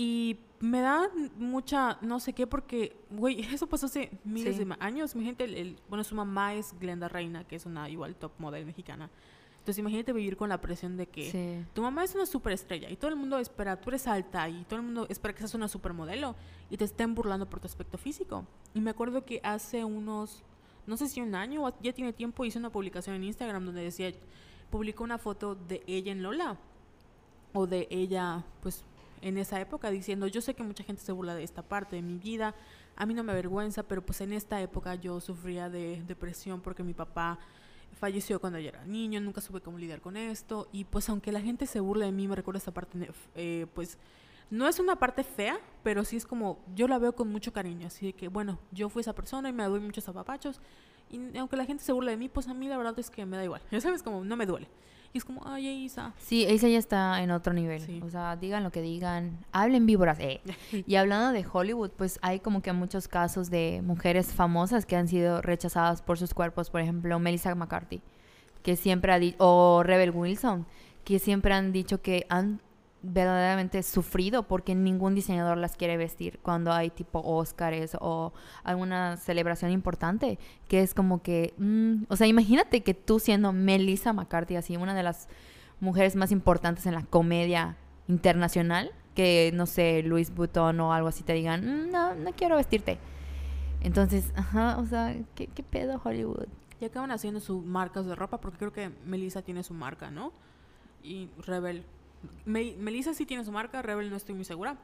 Y me da mucha, no sé qué, porque, güey, eso pasó hace miles Sí. de años. Mi gente, el- el- bueno, su mamá es Glenda Reina, que es una igual top model mexicana. Entonces imagínate vivir con la presión de que Sí. tu mamá es una superestrella y todo el mundo espera, tú eres alta y todo el mundo espera que seas una supermodelo y te estén burlando por tu aspecto físico. Y me acuerdo que hace unos, no sé si un año o ya tiene tiempo, hice una publicación en Instagram donde decía, publicó una foto de ella en Lola o de ella, pues en esa época diciendo, yo sé que mucha gente se burla de esta parte de mi vida, a mí no me avergüenza, pero pues en esta época yo sufría de depresión porque mi papá falleció cuando yo era niño, nunca supe cómo lidiar con esto y pues aunque la gente se burla de mí, me recuerda esta parte, eh, pues no es una parte fea, pero sí es como, yo la veo con mucho cariño, así que bueno, yo fui esa persona y me doy muchos apapachos y aunque la gente se burla de mí, pues a mí la verdad es que me da igual, ya sabes, como no me duele. Y es como, ay, Isa, Sí, ella ya está en otro nivel. Sí. O sea, digan lo que digan, hablen víboras. eh. Y hablando de Hollywood, pues hay como que muchos casos de mujeres famosas que han sido rechazadas por sus cuerpos. Por ejemplo, Melissa McCarthy, que siempre ha dicho, o Rebel Wilson, que siempre han dicho que han verdaderamente sufrido porque ningún diseñador las quiere vestir cuando hay tipo Óscares o alguna celebración importante, que es como que, mm, o sea, imagínate que tú siendo Melissa McCarthy, así, una de las mujeres más importantes en la comedia internacional, que no sé, Louis Vuitton o algo así te digan, "Mm, no, no quiero vestirte. Entonces, ajá, o sea, ¿qué, qué pedo Hollywood? Y acaban haciendo sus marcas de ropa, porque creo que Melissa tiene su marca, ¿no? Y Rebel. Me- Melissa sí tiene su marca, Rebel no estoy muy segura,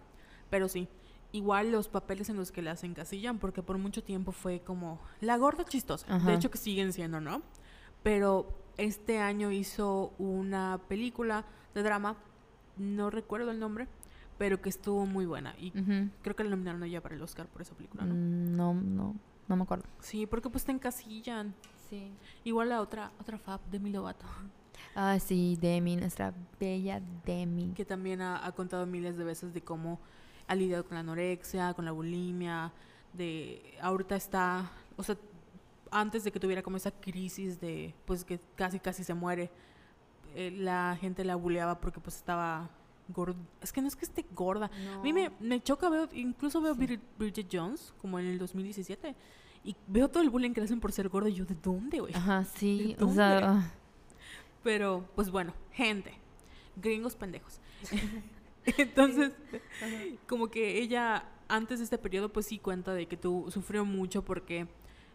pero sí. Igual los papeles en los que las encasillan, porque por mucho tiempo fue como la gorda chistosa. Ajá. De hecho, que siguen siendo, ¿no? Pero este año hizo una película de drama, no recuerdo el nombre, pero que estuvo muy buena. Y creo que la nominaron ya para el Oscar por esa película, ¿no? Mm, No, no, no me acuerdo. Sí, porque pues te encasillan. Sí. Igual la otra, otra Fab, Demi Lovato, Ah, sí, Demi, nuestra bella Demi. que también ha, ha contado miles de veces de cómo ha lidiado con la anorexia, con la bulimia, de ahorita está, o sea, antes de que tuviera como esa crisis de, pues que casi casi se muere, eh, la gente la buleaba porque pues estaba gorda. Es que no es que esté gorda. A mí me, me choca, veo, incluso veo Sí. Brid- Bridget Jones, como en el 2017, y veo todo el bullying que le hacen por ser gorda y yo, ¿de dónde, güey? Ajá, sí, ¿De o sea, Pero, pues bueno, gente, gringos pendejos. Entonces, como que ella, antes de este periodo, pues sí cuenta de que tú sufrió mucho porque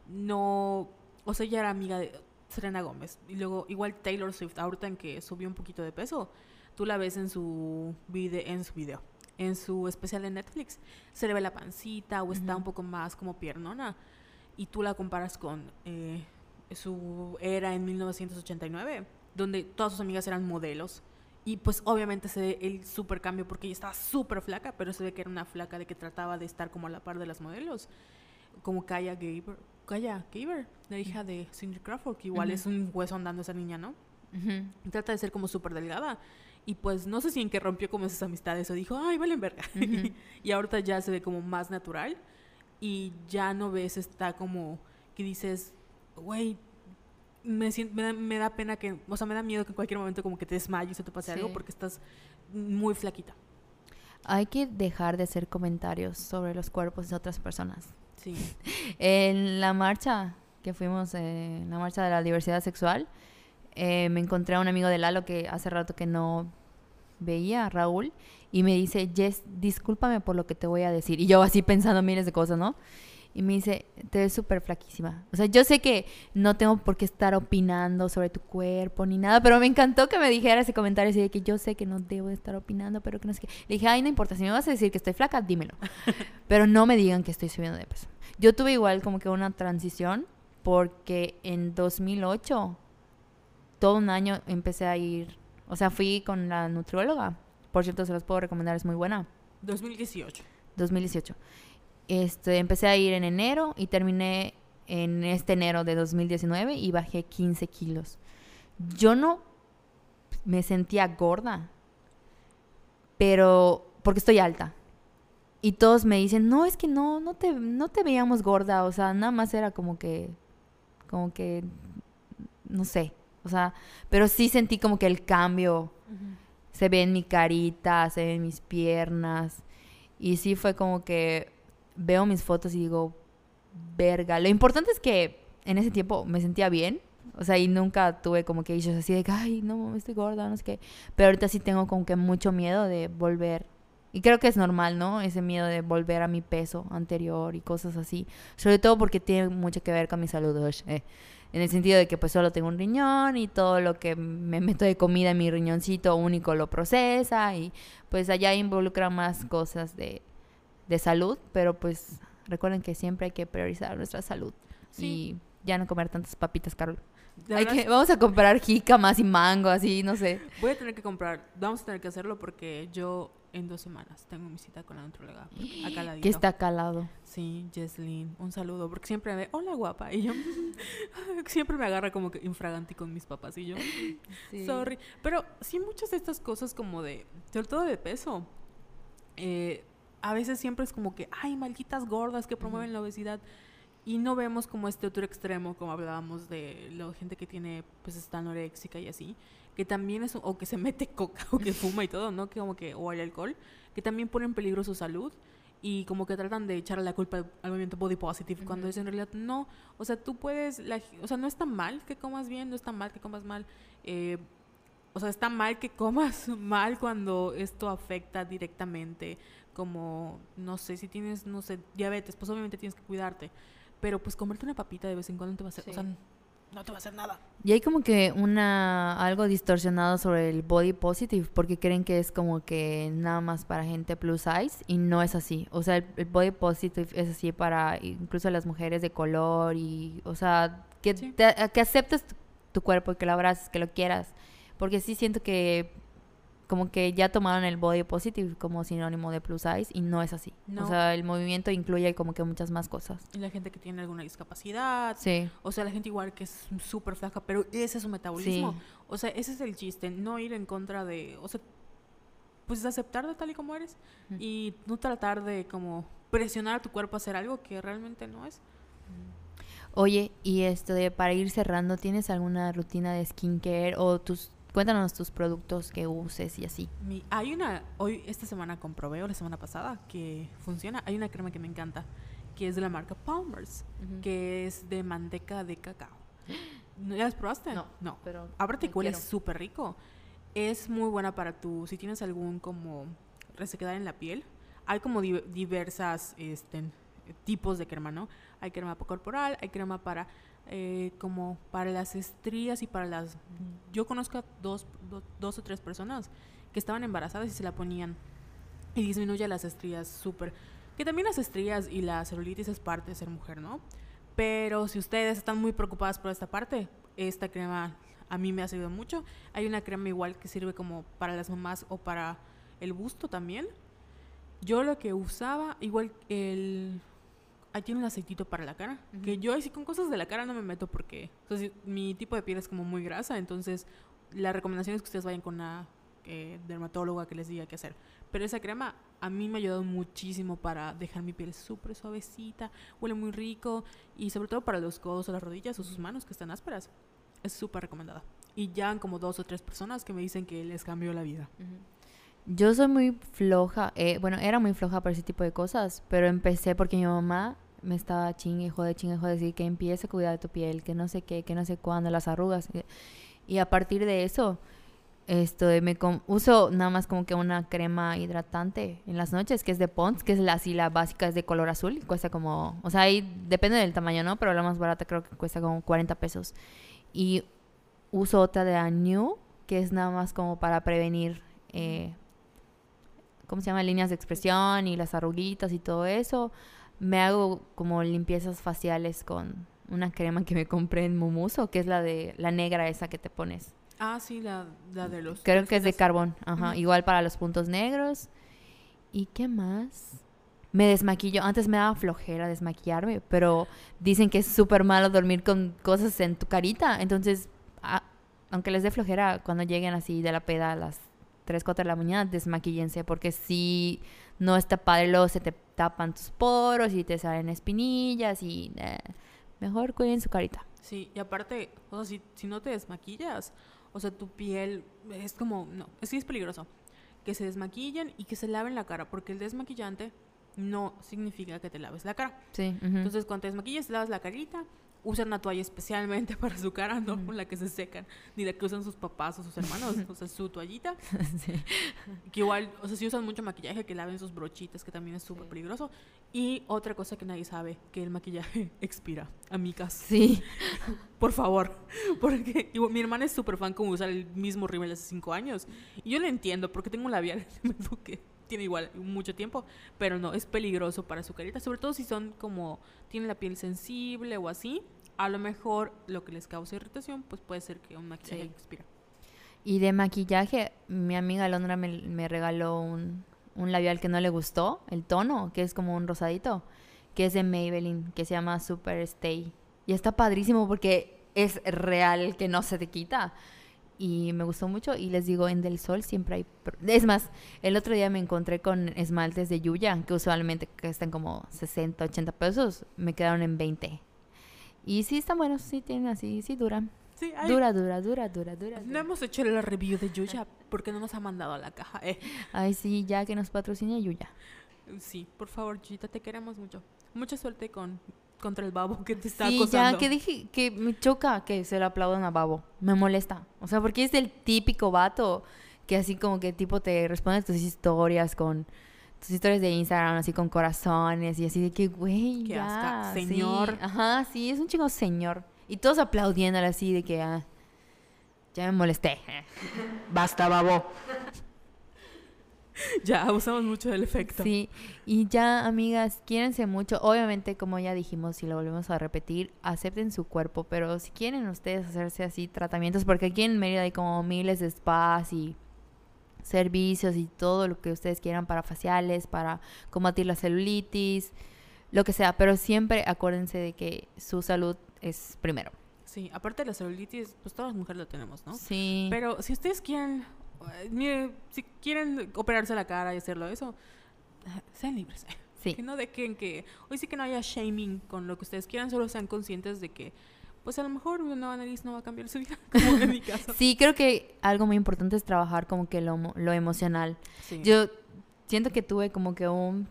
no, o sea, ella era amiga de Serena Gómez. Y luego, igual Taylor Swift, ahorita en que subió un poquito de peso, tú la ves en su video, en su video, en su especial de Netflix, se le ve la pancita o está un poco más como piernona. Y tú la comparas con eh, su era en 1989, donde todas sus amigas eran modelos. Y pues obviamente se ve el super cambio porque ella estaba súper flaca, pero se ve que era una flaca de que trataba de estar como a la par de las modelos. Como Kaya Gaber, Kaya Gaber, la hija de Cindy Crawford, que igual es un hueso andando esa niña, ¿no? Trata de ser como súper delgada. Y pues no sé si en que rompió como esas amistades o dijo, ay, valen verga. Y ahorita ya se ve como más natural. Y ya no ves, está como que dices, güey, me, sien- me, da, me da pena que, o sea, me da miedo que en cualquier momento como que te desmayes o te pase algo porque estás muy flaquita. Hay que dejar de hacer comentarios sobre los cuerpos de otras personas. Sí. En la marcha que fuimos, eh, en la marcha de la diversidad sexual, eh, me encontré a un amigo de Lalo que hace rato que no veía, Raúl, y me dice, Jess, discúlpame por lo que te voy a decir. Y yo así pensando miles de cosas, ¿no? Y me dice, te ves súper flaquísima. O sea, yo sé que no tengo por qué estar opinando sobre tu cuerpo ni nada, pero me encantó que me dijera ese comentario así de que yo sé que no debo estar opinando, pero que no sé qué. Le dije, ay, no importa, si me vas a decir que estoy flaca, dímelo. pero no me digan que estoy subiendo de peso. Yo tuve igual como que una transición porque en 2008, todo un año empecé a ir, o sea, fui con la nutrióloga. Por cierto, se los puedo recomendar, es muy buena. 2018. 2018. Este, empecé a ir en enero y terminé en este enero de 2019 y bajé 15 kilos. Yo no me sentía gorda, pero porque estoy alta. Y todos me dicen, no, es que no, no te, no te veíamos gorda, o sea, nada más era como que, como que, no sé, o sea, pero sí sentí como que el cambio se ve en mi carita, se ve en mis piernas, y sí fue como que veo mis fotos y digo, verga. Lo importante es que en ese tiempo me sentía bien. O sea, y nunca tuve como que issues así de que, ay, no, estoy gorda, no sé qué. Pero ahorita sí tengo como que mucho miedo de volver. Y creo que es normal, ¿no? Ese miedo de volver a mi peso anterior y cosas así. Sobre todo porque tiene mucho que ver con mi salud. Eh. En el sentido de que pues solo tengo un riñón y todo lo que me meto de comida en mi riñoncito único lo procesa. Y pues allá involucra más cosas de de salud, pero pues recuerden que siempre hay que priorizar nuestra salud y ya no comer tantas papitas, Carol. Hay que, vamos a comprar jícamas y mango, así, no sé. Voy a tener que comprar, vamos a tener que hacerlo porque yo en dos semanas tengo mi cita con la nutrióloga. Acá Que está calado. Sí, Jesslyn, un saludo, porque siempre me ve, hola guapa, y yo siempre me agarra como que infraganti con mis papás y yo, sorry. Pero sí muchas de estas cosas como de, sobre todo de peso, eh, a veces siempre es como que, ay, malditas gordas que promueven la obesidad. Y no vemos como este otro extremo, como hablábamos de la gente que tiene, pues está anoréxica y así, que también es, o que se mete coca, o que fuma y todo, ¿no? Que como que, o el alcohol, que también pone en peligro su salud y como que tratan de echarle la culpa al movimiento body positive cuando es en realidad no o sea tú puedes o sea no está mal que comas bien no está mal que comas mal eh, o sea está mal que comas mal cuando esto afecta directamente como, no sé, si tienes, no sé, diabetes, pues obviamente tienes que cuidarte. Pero pues comerte una papita de vez en cuando no te va a hacer, o sea, no te va a hacer nada. Y hay como que una algo distorsionado sobre el body positive porque creen que es como que nada más para gente plus size y no es así. O sea, el, body positive es así para incluso las mujeres de color y, o sea, que, que aceptes tu, tu, cuerpo, que lo abraces, que lo quieras. Porque sí siento que como que ya tomaron el body positive como sinónimo de plus size y no es así. O sea, el movimiento incluye como que muchas más cosas. Y la gente que tiene alguna discapacidad. Sí. O sea, la gente igual que es súper flaca, pero ese es su metabolismo. O sea, ese es el chiste, no ir en contra de, o sea, pues aceptarte tal y como eres y no tratar de como presionar a tu cuerpo a hacer algo que realmente no es. Oye, y esto de para ir cerrando, ¿tienes alguna rutina de skincare o tus Cuéntanos tus productos que uses y así. hay una, hoy, esta semana comprobé, o la semana pasada, que funciona. Hay una crema que me encanta, que es de la marca Palmer's, que es de manteca de cacao. ¿Ya las probaste? No. No. Pero Aparte huele súper rico. Es muy buena para tu, si tienes algún como resequedad en la piel. Hay como diversas este, tipos de crema, ¿no? Hay crema corporal, hay crema para eh, como para las estrías y para las... Yo conozco a dos, dos o tres personas que estaban embarazadas y se la ponían y disminuye las estrías súper... Que también las estrías y la celulitis es parte de ser mujer, ¿no? Pero si ustedes están muy preocupadas por esta parte, esta crema a mí me ha servido mucho. Hay una crema igual que sirve como para las mamás o para el busto también. Yo lo que usaba, igual el ahí tiene un aceitito para la cara. Que yo así con cosas de la cara no me meto porque mi tipo de piel es como muy grasa. Entonces, la recomendación es que ustedes vayan con una eh, dermatóloga que les diga qué hacer. Pero esa crema a mí me ha ayudado muchísimo para dejar mi piel súper suavecita, huele muy rico y sobre todo para los codos o las rodillas o sus manos que están ásperas. Es súper recomendada. Y ya han como dos o tres personas que me dicen que les cambió la vida. Yo soy muy floja, eh, bueno, era muy floja para ese tipo de cosas, pero empecé porque mi mamá me estaba chingue, jode, chingue, jode, decir que empiece a cuidar de tu piel, que no sé qué, que no sé cuándo, las arrugas. Y a partir de eso, Esto, me uso nada más como que una crema hidratante en las noches, que es de Pond's, que es la, así la básica, es de color azul, cuesta como, o sea, depende del tamaño, ¿no? Pero la más barata creo que cuesta como 40 pesos. Y uso otra de Anew, que es nada más como para prevenir, eh, ¿cómo se llama? Líneas de expresión y las arruguitas y todo eso. Me hago como limpiezas faciales con una crema que me compré en Mumuso, que es la de la negra esa que te pones. Ah, sí, la, la de los... Creo que es de carbón, ajá, igual para los puntos negros. ¿Y qué más? Me desmaquillo. Antes me daba flojera desmaquillarme, pero dicen que es súper malo dormir con cosas en tu carita. Entonces, a- aunque les dé flojera cuando lleguen así de la peda a las 3, 4 de la mañana, desmaquillense, porque si no está padre, luego se te tapan tus poros y te salen espinillas y eh, mejor cuiden su carita. Sí, y aparte, o sea, si, si no te desmaquillas, o sea, tu piel es como, no, sí es peligroso. Que se desmaquillen y que se laven la cara, porque el desmaquillante no significa que te laves la cara. Sí. ujú. Entonces, cuando te desmaquillas, te lavas la carita, usan una toalla especialmente para su cara, no con la que se secan, ni la que usan sus papás o sus hermanos, o sea, su toallita. Sí. Que igual, o sea, si usan mucho maquillaje, que laven sus brochitas, que también es súper Sí. peligroso. Y otra cosa que nadie sabe, que el maquillaje expira, amigas. Sí. Por favor, porque mi hermana es súper fan como usar el mismo rímel hace cinco años. Y yo lo entiendo, porque tengo un labial que tiene igual mucho tiempo, pero no, es peligroso para su carita, sobre todo si son como, tienen la piel sensible o así. A lo mejor lo que les causa irritación, pues puede ser que un maquillaje Sí. expira. Y de maquillaje, mi amiga Alondra me, me regaló un, un labial que no le gustó, el tono, que es como un rosadito, que es de Maybelline, que se llama Super Stay. Y está padrísimo porque es real que no se te quita. Y me gustó mucho. Y les digo, en Del Sol siempre hay... Es más, el otro día me encontré con esmaltes de Yuya, que usualmente cuestan como 60, 80 pesos. Me quedaron en 20. Y sí están buenos, sí tienen así, sí duran. Sí, Dura, dura, dura, dura, dura. No hemos hecho la review de Yuya porque no nos ha mandado a la caja. Eh, Ay, sí, ya que nos patrocine Yuya. sí, por favor, Yuyita, te queremos mucho. Mucha suerte con contra el babo que te está Sí, acosando. ya que dije que me choca que se lo aplaudan a Babo. Me molesta. O sea, porque es el típico vato que así como que tipo te responde tus historias con tus historias de Instagram así con corazones y así de que güey, Qué ya, asca, sí. señor. Ajá, sí, es un chingo señor. Y todos aplaudiéndole así de que ah, ya me molesté. Basta, babo. Ya abusamos mucho del efecto. Sí, y ya, amigas, quiérense mucho. Obviamente, como ya dijimos y lo volvemos a repetir, acepten su cuerpo, pero si quieren ustedes hacerse así tratamientos, porque aquí en Mérida hay como miles de spas y servicios y todo lo que ustedes quieran para faciales, para combatir la celulitis, lo que sea, pero siempre acuérdense de que su salud es primero. Sí, aparte de la celulitis, pues todas las mujeres lo tenemos, ¿no? Sí. Pero si ustedes quieren, mire, si quieren operarse la cara y hacerlo eso, sean libres. sí. Que no dejen que, hoy sí que no haya shaming con lo que ustedes quieran, solo sean conscientes de que, pues a lo mejor una nariz no va a cambiar su vida, como en mi caso. Sí, creo que algo muy importante es trabajar como que lo, lo emocional. Sí. Yo siento que tuve como que un...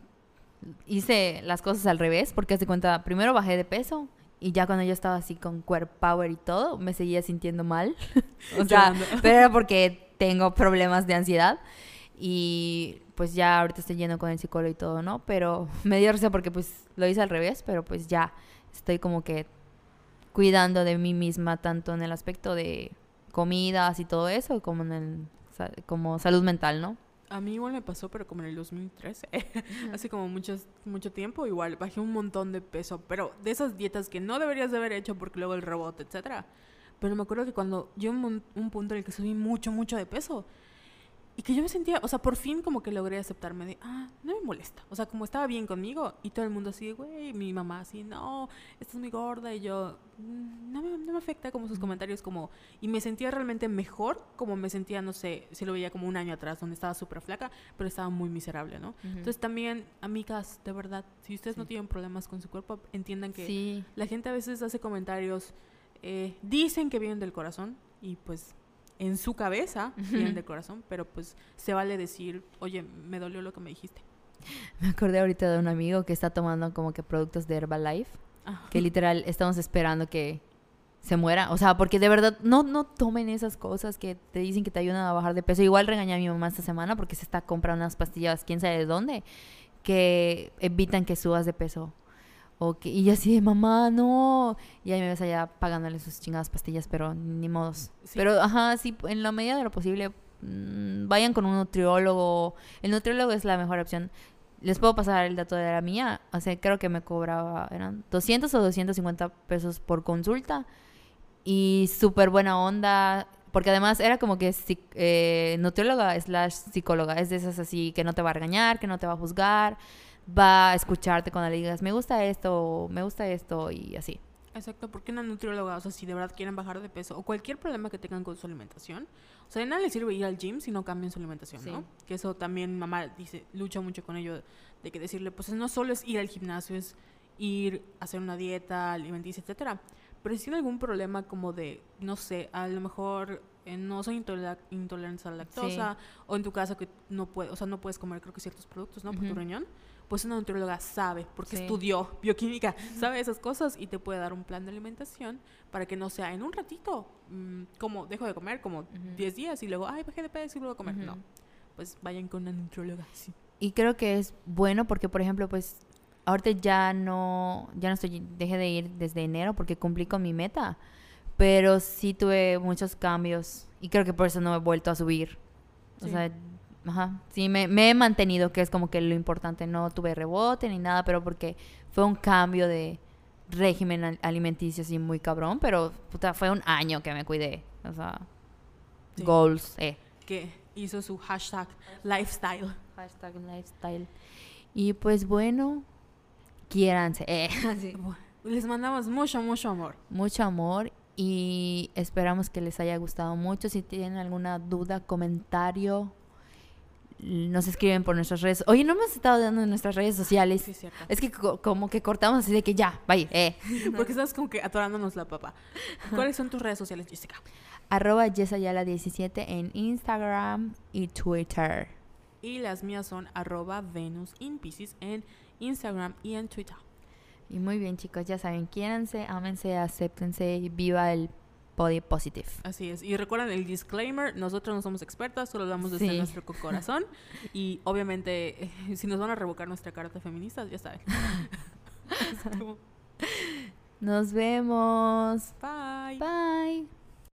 Hice las cosas al revés, porque hace cuenta, primero bajé de peso y ya cuando yo estaba así con core power y todo, me seguía sintiendo mal. o sea, pero era porque tengo problemas de ansiedad y pues ya ahorita estoy yendo con el psicólogo y todo, ¿no? Pero me dio risa porque pues lo hice al revés, pero pues ya estoy como que cuidando de mí misma tanto en el aspecto de comidas y todo eso como en el como salud mental, ¿no? A mí igual me pasó, pero como en el 2013, hace como muchos, mucho tiempo, igual bajé un montón de peso, pero de esas dietas que no deberías de haber hecho porque luego el rebote, etcétera. Pero me acuerdo que cuando yo un, punto en el que subí mucho, mucho de peso y que yo me sentía, o sea, por fin como que logré aceptarme de, ah, no me molesta. O sea, como estaba bien conmigo y todo el mundo así, güey, mi mamá así, no, estás muy gorda y yo, "Mm, no me, no me afecta como sus comentarios como, y me sentía realmente mejor como me sentía, no sé, si lo veía como un año atrás donde estaba súper flaca, pero estaba muy miserable, ¿no? Entonces también, amigas, de verdad, si ustedes no tienen problemas con su cuerpo, entiendan que Sí. la gente a veces hace comentarios, eh, dicen que vienen del corazón y pues en su cabeza vienen del corazón, pero pues se vale decir, oye, me dolió lo que me dijiste. Me acordé ahorita de un amigo que está tomando como que productos de Herbalife, Ah, que literal estamos esperando que se muera. O sea, porque de verdad no, no tomen esas cosas que te dicen que te ayudan a bajar de peso. Igual regañé a mi mamá esta semana porque se está comprando unas pastillas, quién sabe de dónde, que evitan que subas de peso. O que, y yo así de mamá, no. Y ahí me ves allá pagándole sus chingadas pastillas, pero ni modos. Sí. Pero, ajá, sí, en la medida de lo posible, mm, vayan con un nutriólogo. El nutriólogo es la mejor opción. Les puedo pasar el dato de la mía. O sea, creo que me cobraba, eran 200 o 250 pesos por consulta. Y súper buena onda. Porque además era como que eh, nutrióloga slash psicóloga. Es de esas así que no te va a regañar, que no te va a juzgar. Va a escucharte cuando le digas, me gusta esto, me gusta esto, y así. Exacto, porque una nutrióloga, o sea, si de verdad quieren bajar de peso o cualquier problema que tengan con su alimentación, o sea, de nada les sirve ir al gym si no cambian su alimentación, Sí. ¿no? Que eso también mamá dice, lucha mucho con ello, de que decirle, pues no solo es ir al gimnasio, es ir a hacer una dieta alimenticia, etcétera. Pero si tiene algún problema como de, no sé, a lo mejor eh, no soy intoler- intolerante a la lactosa, o en tu caso que no puedes, o sea, no puedes comer creo que ciertos productos, ¿no? Por tu riñón, pues una nutrióloga sabe, porque Sí. estudió bioquímica, sabe esas cosas y te puede dar un plan de alimentación para que no sea en un ratito, mm, como dejo de comer como Ujú. 10 días y luego, ay, bajé de peso y luego a comer. Ujú. No, pues vayan con una nutrióloga, sí. Y creo que es bueno porque, por ejemplo, pues ahorita ya no, ya no estoy, dejé de ir desde enero porque cumplí con mi meta. Pero sí tuve muchos cambios y creo que por eso no he vuelto a subir. O sea, ajá, sí, me, me he mantenido, que es como que lo importante. No tuve rebote ni nada, pero porque fue un cambio de régimen al- alimenticio así muy cabrón. Pero, puta, fue un año que me cuidé. O sea, Sí. goals, eh. Que hizo su hashtag lifestyle. Hashtag lifestyle. Y pues bueno, quiéranse. eh, así. Les mandamos mucho, mucho amor. Mucho amor y esperamos que les haya gustado mucho. Si tienen alguna duda, comentario, nos escriben por nuestras redes. Oye, no hemos estado dando en nuestras redes sociales. Sí, es que co- como que cortamos así de que ya, vaya, eh. Porque estás como que atorándonos la papa. ¿Cuáles son tus redes sociales, Jessica? Arroba Yesayala17 en Instagram y Twitter. Y las mías son arroba Venus in Pisces en Instagram y en Twitter. Y muy bien, chicos, ya saben, quiéranse, ámense, acéptense y viva el body positive. Así es. Y recuerden el disclaimer, nosotros no somos expertas, solo damos desde Sí. nuestro co- corazón. Y obviamente, eh, si nos van a revocar nuestra carta feminista, ya saben. Nos vemos. Bye. Bye.